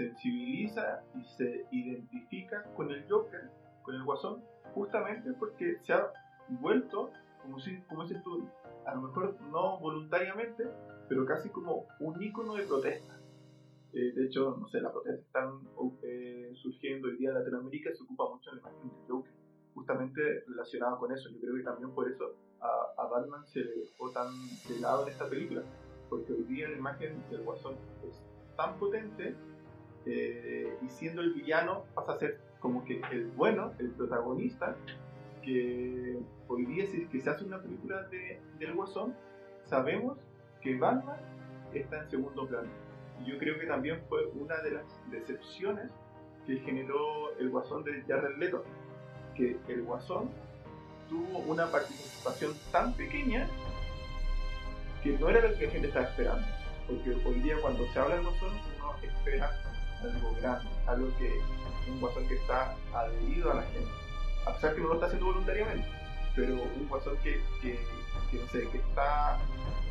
sensibiliza y se identifica con el Joker, con el Guasón, justamente porque se ha vuelto, como, si, como dices tú, a lo mejor no voluntariamente, pero casi como un ícono de protesta. Eh, de hecho, no sé, las protestas están eh, surgiendo hoy día en Latinoamérica, se ocupa mucho la imagen del Joker, justamente relacionado con eso. Yo creo que también por eso a, a Batman se le dejó tan de lado en esta película, porque hoy día la imagen del Guasón es tan potente eh, y siendo el villano pasa a ser como que el bueno, el protagonista, que hoy día si es se hace una película de, del Guasón, sabemos que Batman está en segundo plano. Yo creo que también fue una de las decepciones que generó el Guasón de Jared Leto, que el Guasón tuvo una participación tan pequeña que no era lo que la gente estaba esperando. Porque hoy día cuando se habla del Guasón uno espera algo grande, algo que un Guasón que está adherido a la gente, a pesar que no lo está haciendo voluntariamente, pero un Guasón que, que, no sé, que está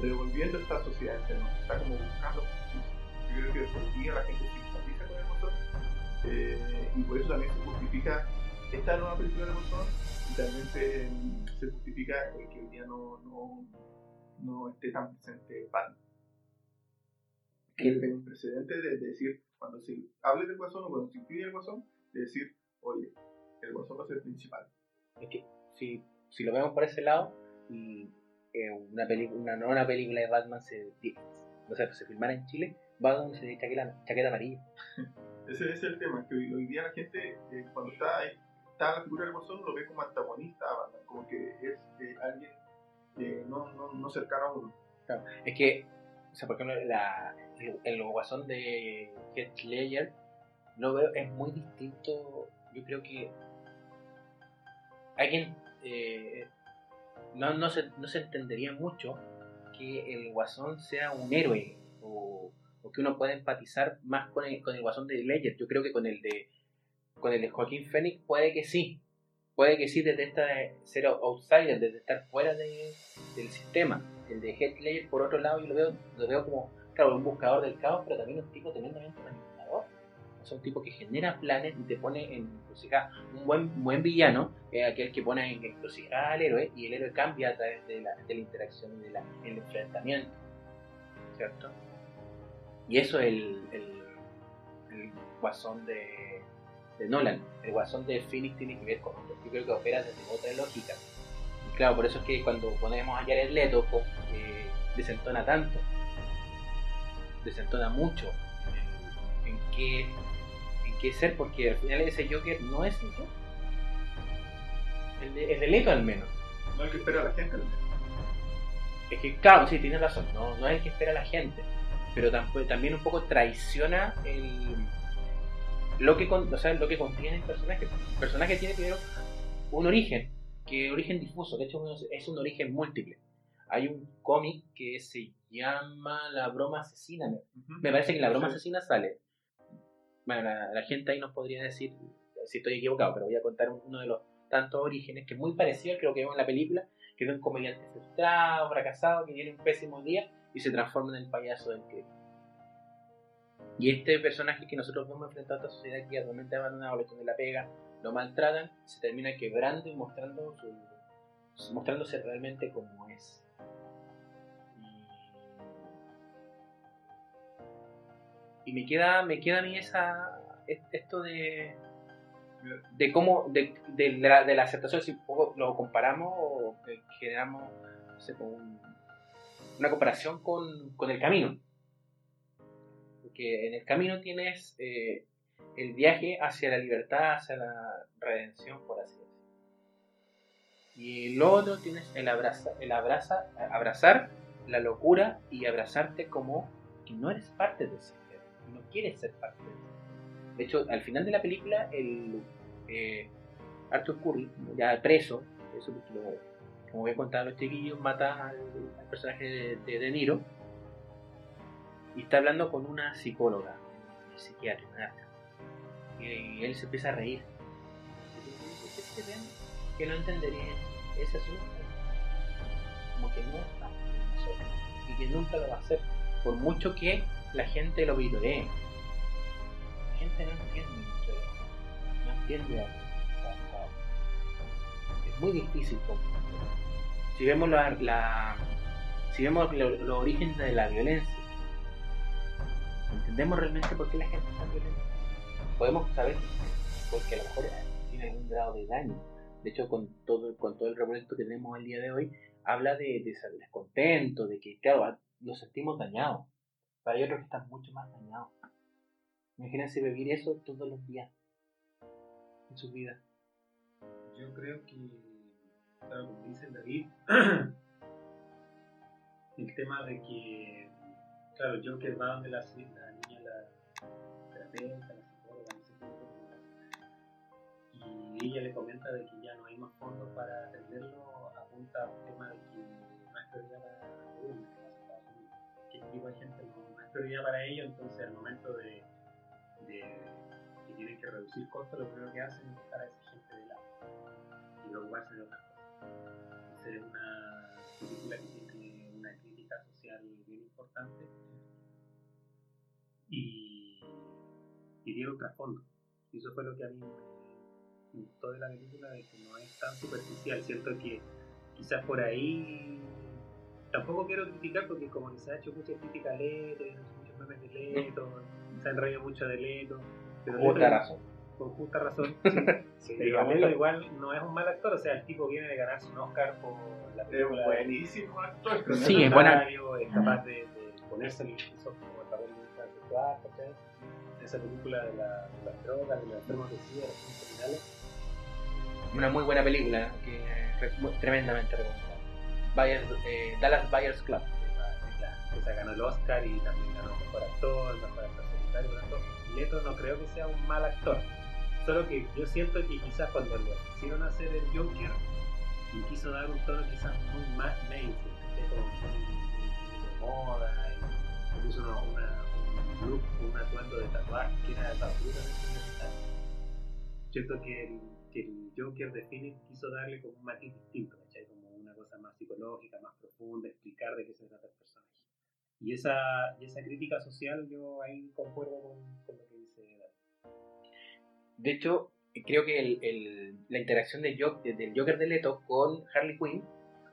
revolviendo esta sociedad entera, está como buscando. Yo creo que hoy la gente simpatiza con el Guasón eh, y por eso también se justifica esta nueva película de Guasón y también se, se justifica el que hoy día no, no, no esté tan presente Batman. Que un precedente de, de decir, cuando se hable del Guasón o cuando se incluye el Guasón, de decir, oye, el Guasón va a ser el principal. Es que si, si lo vemos por ese lado, y eh, una, una, no una película de Batman se, o sea, se filmara en Chile, Batman se chaqueta, chaqueta amarilla. [LAUGHS] Ese es el tema, que hoy, hoy día la gente, eh, cuando está, está la figura del Guasón, lo ve como antagonista a Batman, como que es eh, alguien eh, no, no, no cercano a uno. Es que, sea, por ejemplo, el, guasón de Heath Ledger lo veo, es muy distinto. Yo creo que alguien eh, no, no, se, no se entendería mucho que el guasón sea un héroe o, porque uno puede empatizar más con el, con el guasón de Ledger. Yo creo que con el de con el de Joaquín Phoenix puede que sí. Puede que sí desde esta ser outsider, desde estar fuera de, del sistema. El de Heath Ledger, por otro lado, yo lo veo, lo veo como, claro, un buscador del caos, pero también un tipo tremendamente manipulador. Es un tipo que genera planes y te pone en encrucijada. Un buen, buen villano es aquel que pone en encrucijada al héroe y el héroe cambia a través de la, de la interacción y del enfrentamiento. ¿Cierto? Y eso es el, el, guasón de, de, Nolan. El guasón de Phoenix tiene que ver con otro. Yo creo que opera desde otra lógica. Claro, por eso es que cuando ponemos a Jared Leto, desentona tanto. Desentona mucho en, en, qué, en qué ser, porque al final ese Joker no es el Joker. El de, el de Leto al menos. No es el que espera a la gente. Es que, claro, sí, tienes razón, no, no es el que espera a la gente pero también un poco traiciona el, lo, que o sea, lo que contiene el personaje. El personaje tiene primero un origen, que origen difuso, de hecho es un origen múltiple. Hay un cómic que se llama La broma asesina. Me parece que la broma asesina sale. Bueno, la, gente ahí nos podría decir si estoy equivocado, pero voy a contar uno de los tantos orígenes que es muy parecido al que lo que vemos en la película, que es un comediante frustrado, fracasado, que tiene un pésimo día y se transforma en el payaso del que Y este personaje que nosotros vemos enfrentado a esta sociedad que realmente abandonado, le de la pega, lo maltratan, se termina quebrando y mostrando su, mostrándose realmente como es. Y, me queda, me queda a mí esa, esto de, de cómo, de, de, la, aceptación, si lo comparamos o generamos, una comparación con, con, el camino. Porque en el camino tienes eh, el viaje hacia la libertad, hacia la redención, por así decirlo. Y lo otro tienes el, abraza, el abraza, abrazar la locura y abrazarte como que no eres parte de sistema, no quieres ser parte de ese De hecho, al final de la película, el eh, Arthur Curry, ya preso, eso lo, como a contar los chiquillos, mata al, personaje de, de, Niro y está hablando con una psicóloga, psiquiatra, y, él se empieza a reír. Que no entendería ese asunto, como que no está y que nunca lo va a hacer, por mucho que la gente lo vitoree. La gente no entiende mucho no entiende. Es muy difícil si vemos la, si vemos los orígenes de la violencia, entendemos realmente por qué la gente está violenta. Podemos saber porque a lo mejor tiene algún grado de daño. De hecho, con todo, con todo el revuelto que tenemos el día de hoy, habla de, de descontento, de que, claro, nos sentimos dañados. Pero hay otros que están mucho más dañados. Imagínense vivir eso todos los días en su vida. Yo creo que claro, como dice David, [CLEARS THROAT] el tema de que, claro, Joker va donde la, la niña, la terapeuta, la psicóloga, no sé y ella le comenta de que ya no hay más fondos para atenderlo, apunta a un tema de que no es prioridad para que este tipo gente no, es prioridad para ellos, entonces al momento de, que tienen que reducir costos, lo primero que hacen es dejar a esa gente de lado y preocuparse de otras es una película que tiene una crítica social bien importante y, y tiene un trasfondo. Y eso fue lo que a mí me gustó de la película, de que no es tan superficial. Siento que quizás por ahí tampoco quiero criticar porque como se ha hecho mucha crítica a Leto, muchos memes de Leto, se han reído mucho de Leto. Pero Otra razón con justa razón. [LAUGHS] Sí, igual no es un mal actor, o sea, el tipo viene de ganarse un Oscar por la película. Es buenísimo actor. Sí, es buena. Es capaz de, de ponerse en el piso como el papel de sexual, ¿cachai? Esa película de, la, de las drogas, de los enfermos de SIDA, de los criminales. Una muy buena película, que es tremendamente eh, Dallas Buyers Club. Que se ganó el Oscar y también ganó mejor actor, mejor actor secundario. Leto no creo que sea un mal actor Solo que yo siento que quizás cuando le hicieron hacer el Joker, y quiso dar un tono quizás muy más mainstream, como de moda, y una, una, un look, un atuendo de tatuaje que era absolutamente necesario. Siento que el, que el Joker de Phoenix quiso darle como un matiz distinto, ¿cachai? Más psicológica, más profunda, explicar de qué se trata el personaje. Y esa, y esa crítica social yo ahí concuerdo con, con lo que dice Dani. De hecho, creo que el, el- la interacción del Joker, del Joker de Leto con Harley Quinn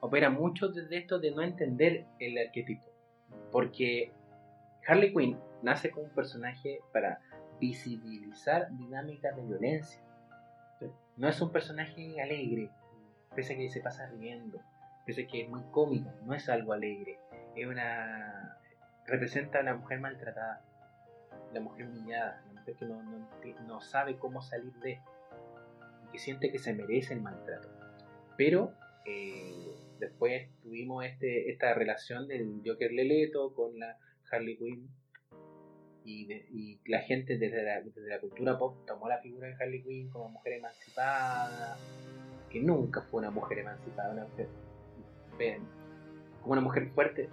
opera mucho desde esto de no entender el arquetipo. Porque Harley Quinn nace como un personaje para visibilizar dinámicas de violencia. No es un personaje alegre, pese a que se pasa riendo, pese que es muy cómico, no es algo alegre. Es una. representa a la mujer maltratada, la mujer humillada, la mujer que no, no, sabe cómo salir de, y que siente que se merece el maltrato. Pero eh, después tuvimos este, esta relación del Joker Leleto con la Harley Quinn. Y la gente desde la, desde la cultura pop tomó la figura de Harley Quinn como mujer emancipada, que nunca fue una mujer emancipada, una mujer, como una mujer fuerte,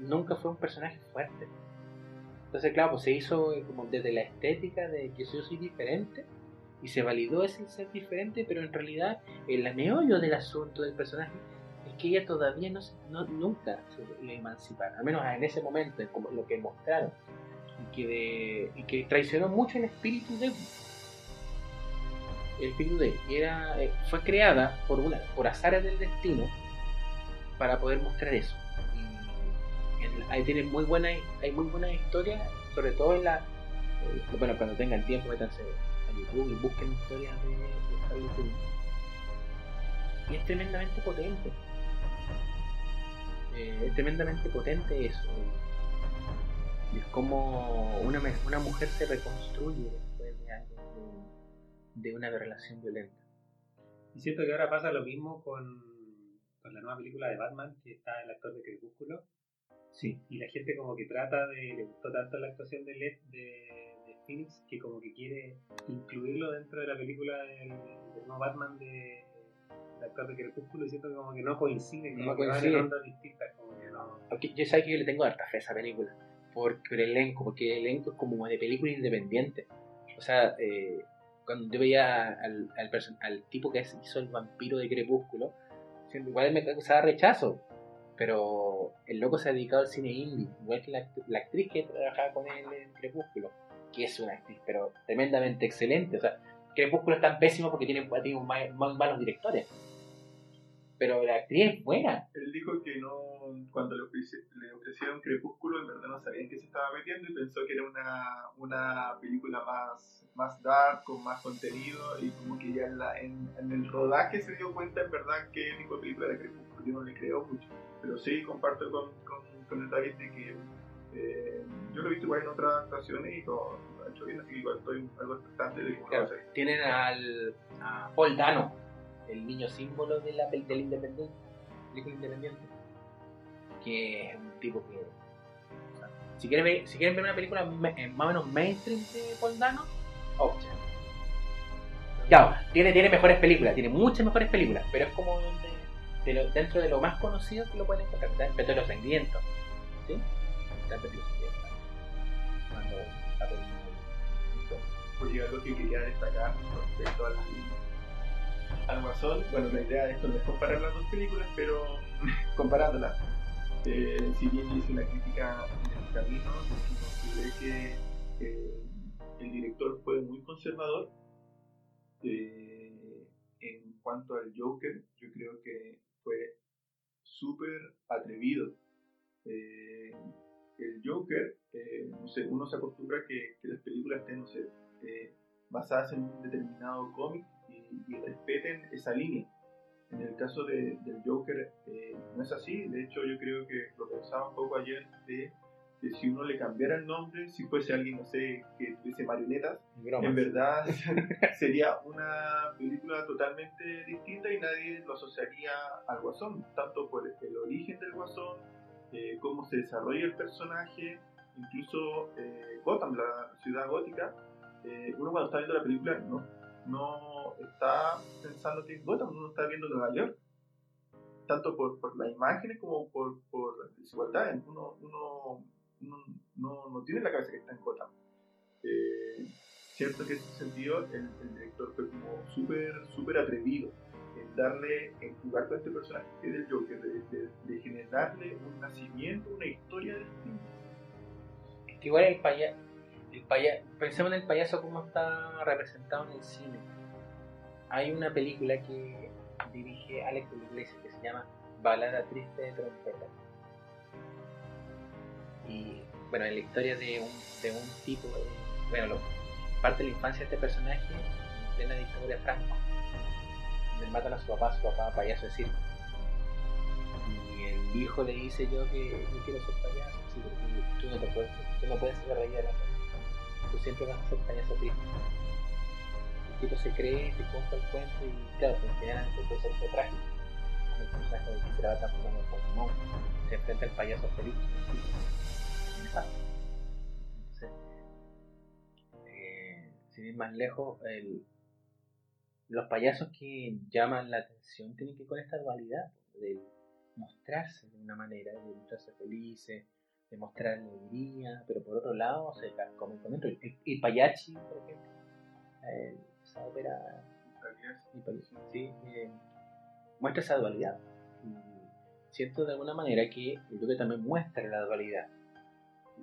nunca fue un personaje fuerte. Entonces, claro, pues se hizo como desde la estética de que yo soy diferente y se validó ese ser diferente, pero en realidad el meollo del asunto del personaje es que ella todavía no, nunca se le emanciparon, al menos en ese momento, en como lo que mostraron, y que, de- y que traicionó mucho el espíritu de el espíritu de era eh, fue creada por una por azares del destino para poder mostrar eso. Ahí tienen muy buenas hay muy buenas historias sobre todo en la eh, bueno cuando tengan tiempo métanse a YouTube y busquen historias de, de Quinn y es tremendamente potente. Eh, es tremendamente potente eso. Y es como una, una mujer se reconstruye después de de, de una relación violenta. Y siento que ahora pasa lo mismo con, con la nueva película de Batman, que está el actor de Crepúsculo, sí y la gente como que trata de, le gustó tanto la actuación de Led de, de Phoenix, que como que quiere incluirlo dentro de la película del, del nuevo Batman de, del actor de Crepúsculo, y siento que como que no coinciden, como No que van coinciden. en ondas distintas, como que no... Yo sé que yo le tengo harta fe a esa película por, por el elenco, porque el elenco es como de película independiente. O sea, eh, cuando yo veía al, al tipo que hizo el vampiro de Crepúsculo, siempre- igual me causaba rechazo, pero el loco se ha dedicado al cine indie, igual que la, la actriz que trabajaba con él en Crepúsculo, que es una actriz, pero tremendamente excelente. O sea, Crepúsculo es tan pésimo porque tiene, tiene malos directores. Pero la actriz es buena. Él dijo que no, cuando le, ofreci- le ofrecieron Crepúsculo, en verdad no sabía en qué se estaba metiendo y pensó que era una, una película más, más dark, con más contenido y como que ya en, la- en, en el rodaje se dio cuenta en verdad qué tipo de película era Crepúsculo. Yo no le creo mucho, pero sí comparto con, con, con el David de que eh, yo lo he visto igual en otras actuaciones y todo lo ha hecho bien, así que igual estoy algo expectante de cómo Claro, tienen al a Paul Dano, el niño símbolo de la del independiente, película independiente, que es un tipo que o sea, si quieren ver, si quieren ver una película eh, más o menos mainstream de Paul Dano, Object. Claro, tiene, tiene mejores películas, tiene muchas mejores películas, pero es como de, de lo- dentro de lo más conocido que lo pueden encontrar. Está el Petróleo Sangriento, ¿sí? Está el Petróleo Sangriento. Cuando está todo el mundo- Oye, algo que quería destacar respecto al, al Guasón, bueno, la idea de esto no es comparar las dos películas, pero [LAUGHS] comparándolas, eh, si bien hice una crítica en el camino, consideré que eh, el director fue muy conservador eh, en cuanto al Joker, yo creo que fue súper atrevido. Eh, el Joker, no sé, uno se acostumbra que, que las películas estén, no sé, basadas en un determinado cómic y, y respeten esa línea. En el caso de- del Joker eh, no es así, de hecho yo creo que lo pensaba un poco ayer de que si uno le cambiara el nombre, si fuese alguien, no sé, que tuviese marionetas, Bromas. en verdad [LAUGHS] sería una película totalmente distinta y nadie lo asociaría al Guasón, tanto por el origen del Guasón, eh, cómo se desarrolla el personaje, incluso eh, Gotham, la ciudad gótica, eh, uno cuando está viendo la película no, no está pensando que es Gotham, uno está viendo Nueva York, tanto por, por las imágenes como por, por las desigualdades. Uno, uno, no, no, no tiene la cabeza que está en Gotham. Eh, cierto que en ese sentido el, el director fue como súper súper atrevido en darle, en jugar con este personaje del Joker, de, de, de generarle un nacimiento, una historia distinta. Es que igual el el paya, pensemos en el payaso como está representado en el cine. Hay una película que dirige Alex de la Iglesia que se llama Balada Triste de Trompeta. Y bueno, en la historia de un, de un tipo, bueno, lo, parte de la infancia de este personaje en plena dictadura Franco. Donde matan a su papá, su papá payaso de circo. Y el hijo le dice yo que yo quiero ser payaso, sí, tú no te puedes, tú no puedes hacer reír a la gente. Tú siempre vas a ser payaso triste. El tipo se cree, se compra el cuento y claro, generalmente puede ser todo trágico. Como el personaje de que se la va transformando en Pokémon. Se enfrenta al payaso feliz. Entonces, eh, sin ir más lejos, el, los payasos que llaman la atención tienen que ir con esta dualidad de mostrarse de una manera, de mostrarse felices, de mostrar alegría, pero por otro lado se comen con dentro. El, el Payachi, por ejemplo, eh, esa ópera sí, eh, muestra esa dualidad. Siento de alguna manera que el Duque también muestra la dualidad.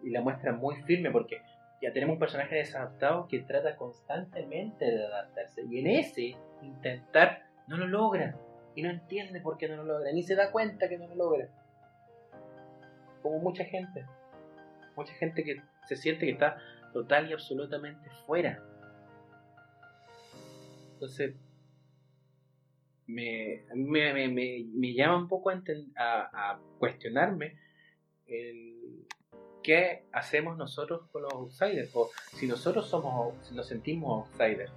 Y la muestra muy firme porque ya tenemos un personaje desadaptado que trata constantemente de adaptarse. Y en ese intentar no lo logra. Y no entiende por qué no lo logra. Ni se da cuenta que no lo logra. Como mucha gente. Mucha gente que se siente que está total y absolutamente fuera. Entonces, me, me, me, me, llama un poco a, cuestionarme el qué hacemos nosotros con los outsiders o si nosotros somos si nos sentimos outsiders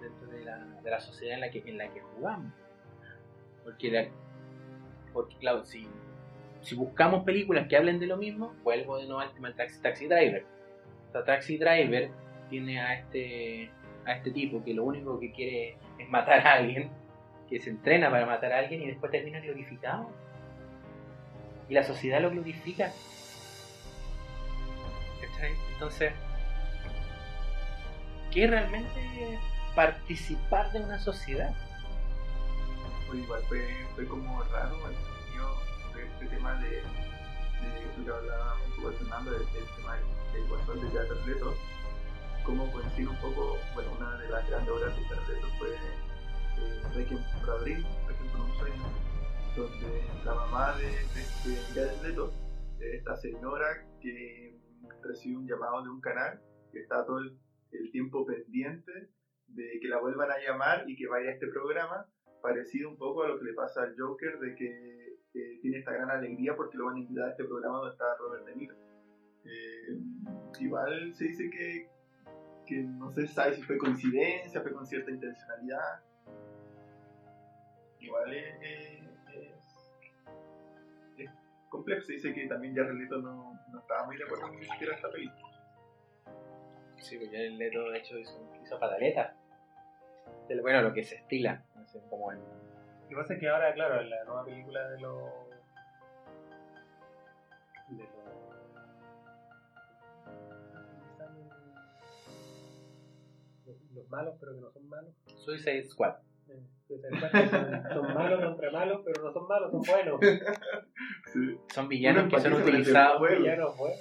dentro de la, de la sociedad en la que en la que jugamos porque porque claro si si buscamos películas que hablen de lo mismo vuelvo de nuevo al tema taxi, taxi driver o sea, taxi driver tiene a este a este tipo que lo único que quiere es matar a alguien que se entrena para matar a alguien y después termina glorificado y la sociedad lo glorifica. ¿Cachai? Entonces, ¿qué realmente participar de una sociedad? Pues igual fue, fue como raro de este tema de, de eso que hablaba un poco Fernando, del, del tema del, guasón de Jared Leto, cómo coincide un poco, bueno, una de las grandes obras de Jared Leto fue eh, Requiem por Abril, Requiem por un sueño, donde la mamá de, de, de Jared Leto, de esta señora que recibe un llamado de un canal, que está todo el, el tiempo pendiente de que la vuelvan a llamar y que vaya a este programa, parecido un poco a lo que le pasa al Joker, de que tiene esta gran alegría porque lo van a invitar a este programa donde está Robert De Niro. Eh, igual se dice que, que no se sabe si fue coincidencia, fue con cierta intencionalidad. Igual es, es, complejo. Se dice que también Jared Leto no, no estaba muy de acuerdo que hiciera esta película. Sí, pues ya el Leto de hecho hizo, hizo pataleta. Bueno, lo que se estila, no sé, como en Lo que pasa es que ahora, claro, en la nueva película de los. de los. los, los malos, pero que no son malos. Suicide Squad. Eh, que son, son malos contra malos, pero no son malos, son buenos. [LAUGHS] Sí. Son villanos Uno que son utilizados. Bueno. Villanos buenos,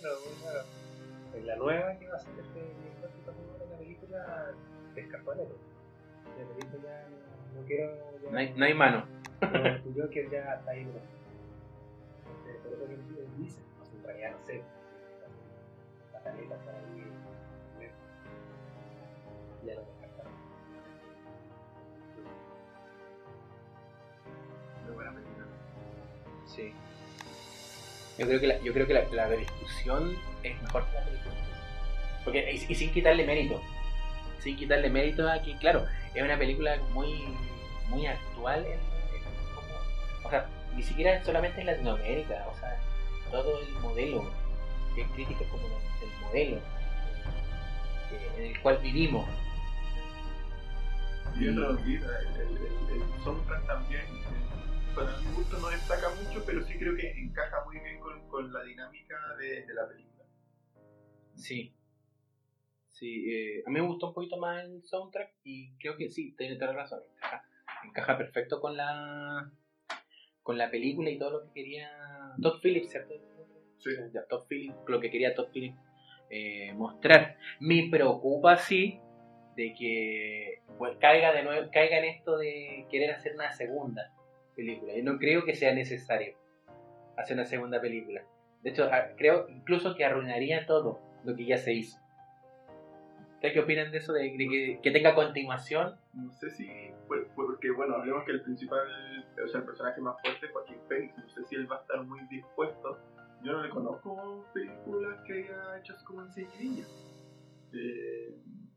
la nueva que va a ser este director que está la película, se escapó de Ya ya no, quiero. Ya, No hay, no hay mano. no, [LAUGHS] tu Joker ya está ahí, no. Entonces, por eso que él dice, no sé, en realidad no sé. Pataletas para ahí. eh, Ya no descartaron. Muy buena película. Sí. Yo creo que la, yo creo que la, la discusión es mejor que la película. Porque, y, y sin quitarle mérito. Sin quitarle mérito a que, claro, es una película muy, muy actual. en- en como- o sea, ni siquiera solamente en Latinoamérica. O sea, todo el modelo. Que es crítica como del modelo que- en el cual vivimos. Y otra el, el, el, el soundtrack también, eh, para mi gusto no destaca mucho, pero sí creo que encaja muy bien con, con la dinámica de, de la película. Sí. Sí, eh, a mí me gustó un poquito más el soundtrack y creo que sí, tiene toda la razón. Encaja, encaja perfecto con la con la película y todo lo que quería Todd Phillips, ¿cierto? Sí. Ya, Todd Phillips, lo que quería Todd Phillips eh, mostrar. Me preocupa, sí, de que pues, caiga de nuevo, caiga en esto de querer hacer una segunda película. Yo no creo que sea necesario hacer una segunda película. De hecho, creo incluso que arruinaría todo lo que ya se hizo. ¿Ustedes qué opinan de eso? De, de que, que tenga continuación. No sé si, fue- fue porque bueno, hablemos que el principal, o sea, el personaje más fuerte es Joaquín Phoenix, no sé si él va a estar muy dispuesto. Yo no le conozco películas que haya hecho como en seguidilla. Eh,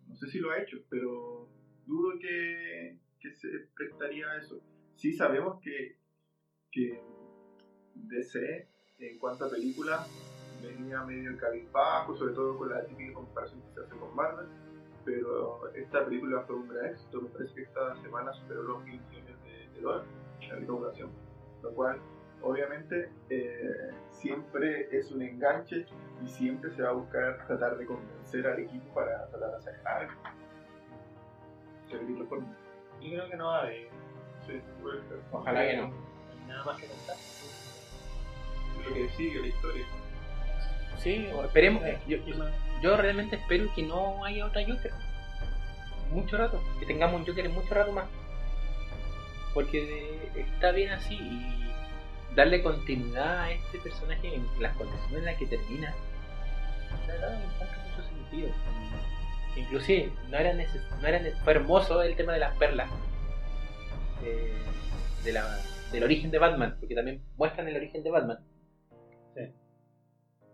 no sé si lo ha hecho, pero dudo que, que se prestaría a eso. Sí sabemos que, que DC, en cuanto a películas, venía medio cabizbajo, sobre todo con la típica comparación que se hace con Marvel pero esta película fue un gran éxito. Me parece que esta semana superó los mil millones de, de dólares la recaudación, lo cual obviamente eh, siempre es un enganche y siempre se va a buscar tratar de convencer al equipo para tratar de hacer algo. Seguir la forma. Yo creo que no va a haber. Sí, puede ser. Ojalá que no. No hay nada más que contar. Lo que sigue la historia. Sí, o esperemos. Eh, Yo, ¿qué más? Yo realmente espero que no haya otra Joker. Mucho rato. Que tengamos un Joker en mucho rato más. Porque está bien así y darle continuidad a este personaje en las condiciones en las que termina. La verdad me mucho sentido. Inclusive, no era neces no era fue hermoso el tema de las perlas. eh, de la, del origen de Batman. Porque también muestran el origen de Batman.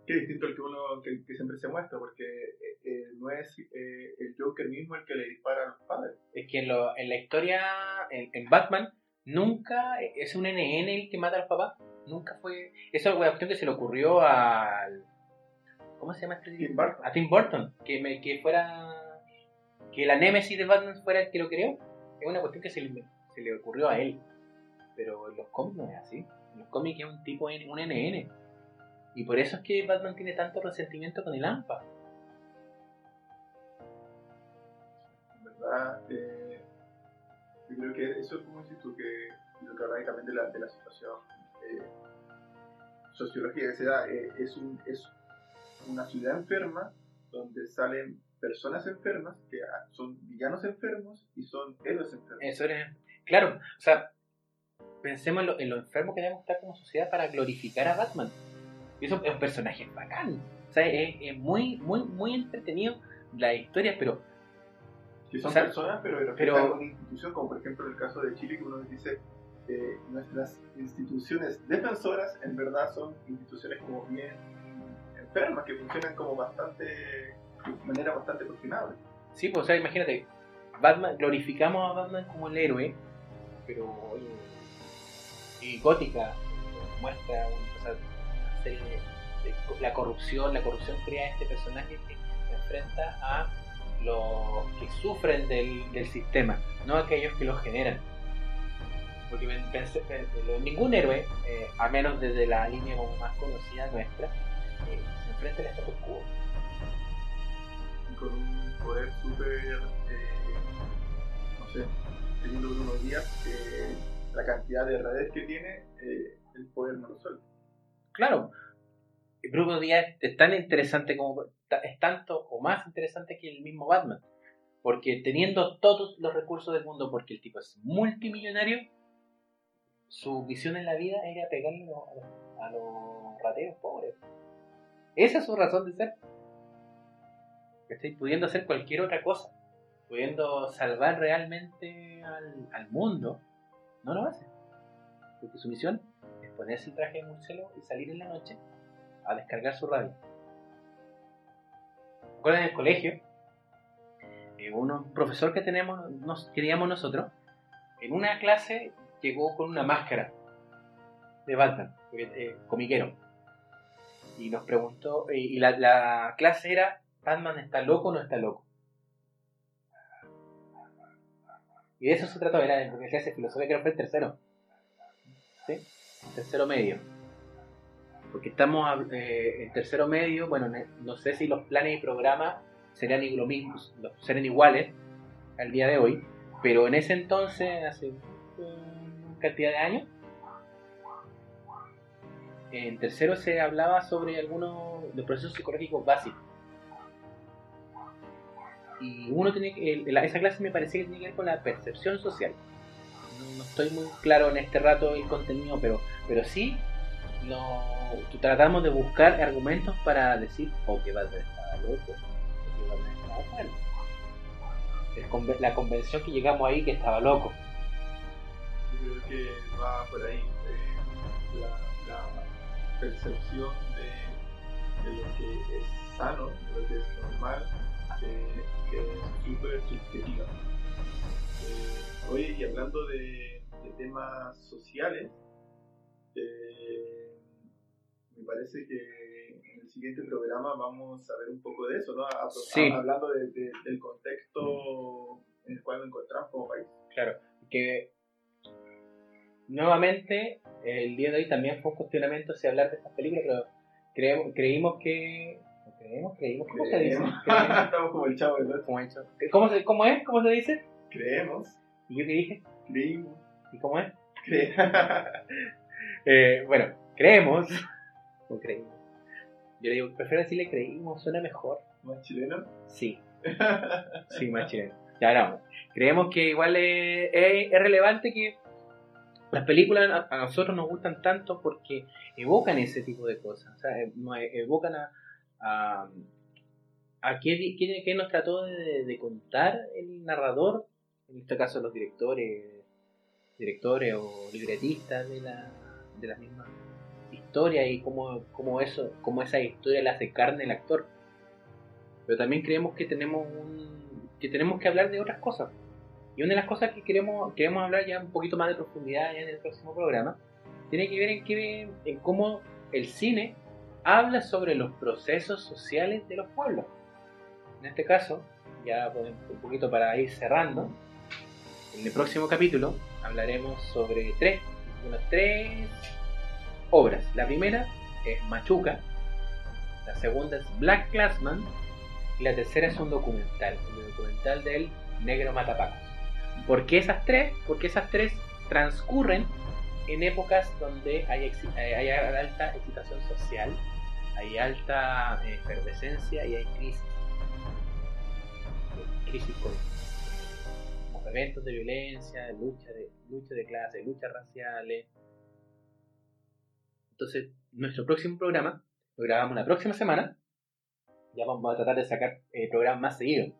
Que distinto al que uno que, que siempre se muestra, porque eh, eh, no es eh, el Joker mismo el que le dispara a los padres. es que en, lo- en la historia, en, en Batman, nunca es un NN el que mata al papá. Nunca fue. Esa es una cuestión que se le ocurrió al. ¿Cómo se llama este Tim Burton. A Tim Burton. Que, me- que fuera. Que la némesis de Batman fuera el que lo creó. Es una cuestión que se le, se le ocurrió a él. Pero en los cómics no es así. En los cómics es un tipo, un NN. Y por eso es que Batman tiene tanto resentimiento con el AMPA. En verdad, eh, yo creo que eso es como dices tú, que lo que habláis también de la, de la situación eh, sociológica que se da, eh, es, un, es una ciudad enferma donde salen personas enfermas que son villanos enfermos y son héroes enfermos. Eso era. Claro, o sea, pensemos en lo, en lo enfermo que debemos estar como sociedad para glorificar a Batman. Y eso es un personaje bacán. O sea, es, es muy, muy, muy entretenido la historia, pero que son o sea, personas, pero, pero, pero- están una institución, como por ejemplo en el caso de Chile, que uno dice eh, nuestras instituciones defensoras en verdad son instituciones como bien enfermas, que funcionan como bastante, de manera bastante cuestionable. sí, pues, o sea, imagínate, Batman, glorificamos a Batman como el héroe, pero oye, y Gótica eh, muestra un- la corrupción, la corrupción crea este personaje que se enfrenta a los que sufren del, sistema, no a aquellos que lo generan. Porque lo- ningún héroe, eh, a menos desde la línea más conocida nuestra, eh, se enfrenta al status quo. con un poder súper, eh, no sé, teniendo unos días, eh, la cantidad de redes que tiene, eh, el poder no lo suelta. Claro, Bruno Díaz es tan interesante como es tanto o más interesante que el mismo Batman. Porque teniendo todos los recursos del mundo, porque el tipo es multimillonario, su visión en la vida era pegarle a los, a los- rateros pobres. Esa es su razón de ser. Estoy pudiendo hacer cualquier otra cosa, pudiendo salvar realmente al, al mundo, no lo hace. Porque su misión ponerse el traje de murciélago y salir en la noche a descargar su radio. Recuerdo en el colegio, eh, un profesor que tenemos, nos queríamos nosotros, en una clase llegó con una máscara de Batman, porque, eh, comiquero. Y nos preguntó, eh, y la, la clase era, ¿Batman está loco o no está loco? Y de eso se trató, era en la clase de filosofía, creo que fue el tercero. ¿Sí? Tercero medio. porque estamos eh, en tercero medio, bueno, no sé si los planes y programas serían lo serían iguales al día de hoy, pero en ese entonces, hace una cantidad de años, en tercero se hablaba sobre algunos de procesos psicológicos básicos. Y uno tiene que, esa clase me parece que tiene que ver con la percepción social. Estoy muy claro en este rato el contenido, pero, pero sí no, tratamos de buscar argumentos para decir, oh, que Valder estaba loco, o que Valder estaba mal. El conve- la convención que llegamos ahí que estaba loco. Yo creo que va por ahí eh, la, percepción de, de lo que es sano, de lo que es normal, que es súper subjetiva. Eh, oye, y hablando de, de temas sociales, eh, me parece que en el siguiente programa vamos a ver un poco de eso, ¿no? A- a- Sí. hablando de- de- del contexto en el cual nos encontramos como país. Claro, que nuevamente el día de hoy también fue un cuestionamiento si hablar de estas películas, pero creemos, creímos que... Creemos, creímos, ¿cómo se dice? Creemos. [LAUGHS] Estamos como el chavo. ¿Cómo, he dicho? ¿Cómo, se, ¿Cómo es? ¿Cómo se dice? Creemos, ¿Y yo qué dije? creímos, ¿Y cómo es? [LAUGHS] Eh, bueno, creemos. O creímos. Yo le digo, prefiero decirle creímos, suena mejor. más chileno. Sí, [LAUGHS] sí, más chileno. Ya no. Creemos que igual es, es- es relevante que las películas a, a nosotros nos gustan tanto porque evocan ese tipo de cosas. O sea, e- nos e- evocan a, a, a qué, qué- qué nos trató de, de contar el narrador, en este caso los directores, directores o libretistas de la, de las mismas historias y cómo, cómo eso, cómo esa historia le hace carne el actor. Pero también creemos que tenemos que tenemos que hablar de otras cosas. Y una de las cosas que queremos, queremos hablar ya un poquito más de profundidad en el próximo programa, tiene que ver en, en cómo el cine habla sobre los procesos sociales de los pueblos. En este caso, ya un poquito para ir cerrando, en el próximo capítulo hablaremos sobre tres, unas tres obras. La primera es Machuca, la segunda es Black Classman y la tercera es un documental, un documental del Negro Matapacos. ¿Por qué esas tres? Porque esas tres transcurren en épocas donde hay, eh, alta excitación social, hay alta eh, efervescencia y hay crisis. Crisis con eventos de violencia, lucha de, lucha de clases, luchas raciales. Entonces, nuestro próximo programa lo grabamos la próxima semana. Ya vamos a tratar de sacar eh, programas más seguidos.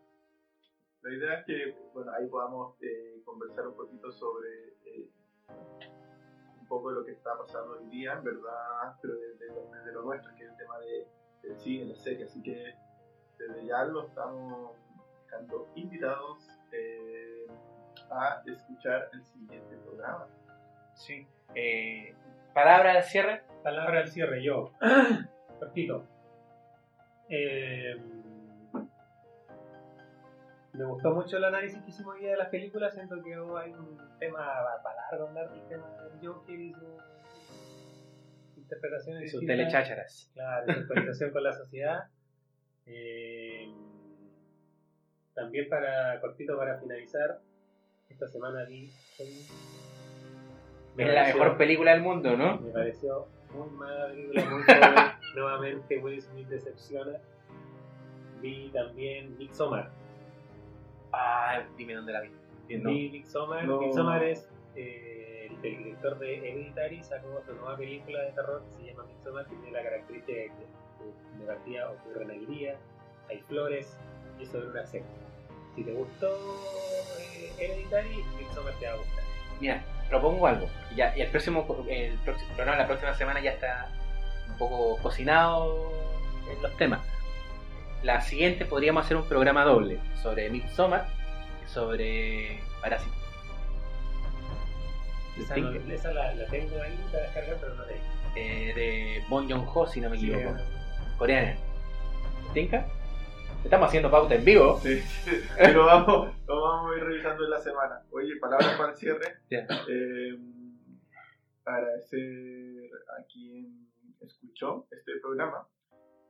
La idea es que bueno, ahí podamos eh, conversar un poquito sobre eh, un poco de lo que está pasando hoy día, en verdad, pero desde lo, desde lo nuestro, que es el tema de, del cine, la serie. Así que desde ya lo estamos dejando invitados eh, a escuchar el siguiente programa. Sí. Eh, palabra de cierre. Palabra al cierre, yo. [CLEARS THROAT] Cortito. Eh, me gustó mucho el análisis que hicimos hoy día de las películas. Siento que hay un tema para largo hablar del tema del Joker y su interpretación Y sus distintas. Claro, su actualización con la sociedad. [LAUGHS] Eh, también para, cortito para finalizar, esta semana vi Es la mejor película del mundo, ¿no? Me pareció muy mala película, muy pobre. Nuevamente Will Smith decepciona. Vi también Midsommar. Ah, dime dónde la vi. Bien, ¿no? Vi Midsommar. No. Midsommar es eh, el, el director de Hereditary, sacó su nueva película de terror que se llama Midsommar, que tiene la característica de que de partida ocurre en Alegría, hay flores y es sobre una secta. Si te gustó eh, Hereditary, Midsommar te va a gustar. Mira, propongo algo. Y Ya, y el próximo, el próximo programa, la próxima semana ya está un poco cocinado en los temas. La siguiente podríamos hacer un programa doble sobre Midsommar y sobre Parásito. Esa, no- esa la, la tengo ahí para descargar, pero no la. Eh, de Bong Joon-ho, si no me Sí, equivoco. eh, Coreana. ¿Tinca? Estamos haciendo pauta en vivo. Sí, sí, [LAUGHS] lo vamos, lo vamos a ir revisando en la semana. Oye, palabras para el cierre. Ya. Eh, agradecer a quien escuchó este programa.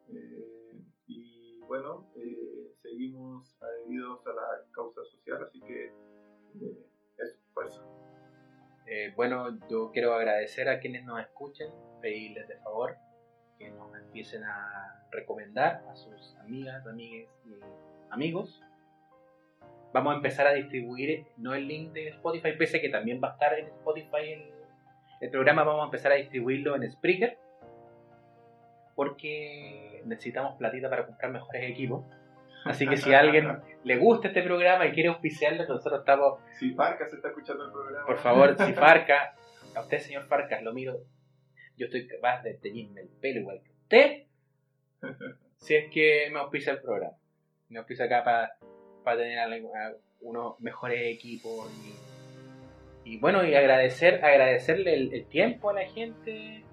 Eh, y bueno, eh, seguimos adheridos a la causa social, así que eh, eso, pues. Eh, bueno, yo quiero agradecer a quienes nos escuchen, pedirles de favor que nos empiecen a recomendar a sus amigas, amigues y amigos. Vamos a empezar a distribuir, no el link de Spotify, pese que también va a estar en Spotify el, el programa, vamos a empezar a distribuirlo en Spreaker, porque necesitamos platita para comprar mejores equipos. Así que si a alguien [LAUGHS] le gusta este programa y quiere auspiciarlo, nosotros estamos Si Farca se está escuchando el programa. por favor, si [LAUGHS] Farca, a usted señor Farcas, lo miro, yo estoy capaz de teñirme el pelo igual que usted, si es que me auspicia el programa. Me auspicia acá para tener algo- a- unos mejores equipos y, bueno, y agradecer, agradecerle el, tiempo a la gente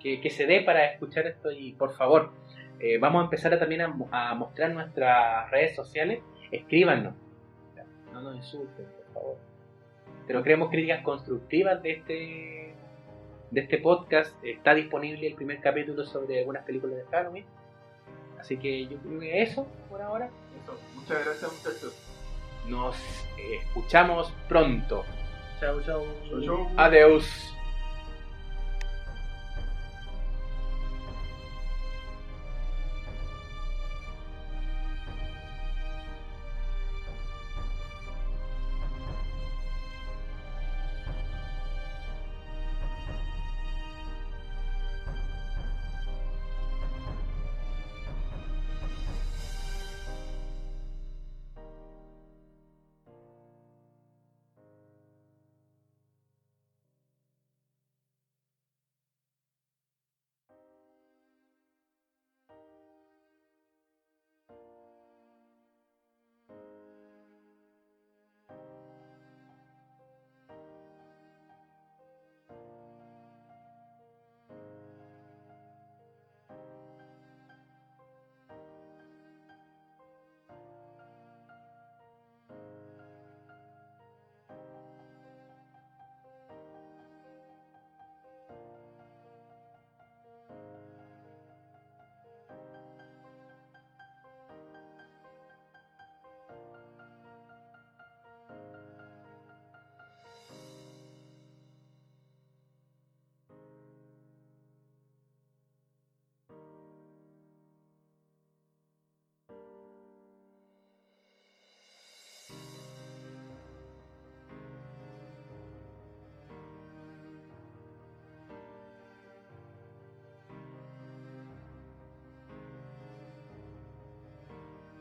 que, se dé para escuchar esto y por favor, eh, vamos a empezar también a mostrar nuestras redes sociales, escríbanos, no nos insulten, por favor. Pero creemos críticas constructivas de este de este podcast. Está disponible el primer capítulo sobre algunas películas de Halloween. Así que yo creo que eso por ahora. Eso. Muchas gracias, muchachos. Nos escuchamos pronto. Chau, chau. Adiós.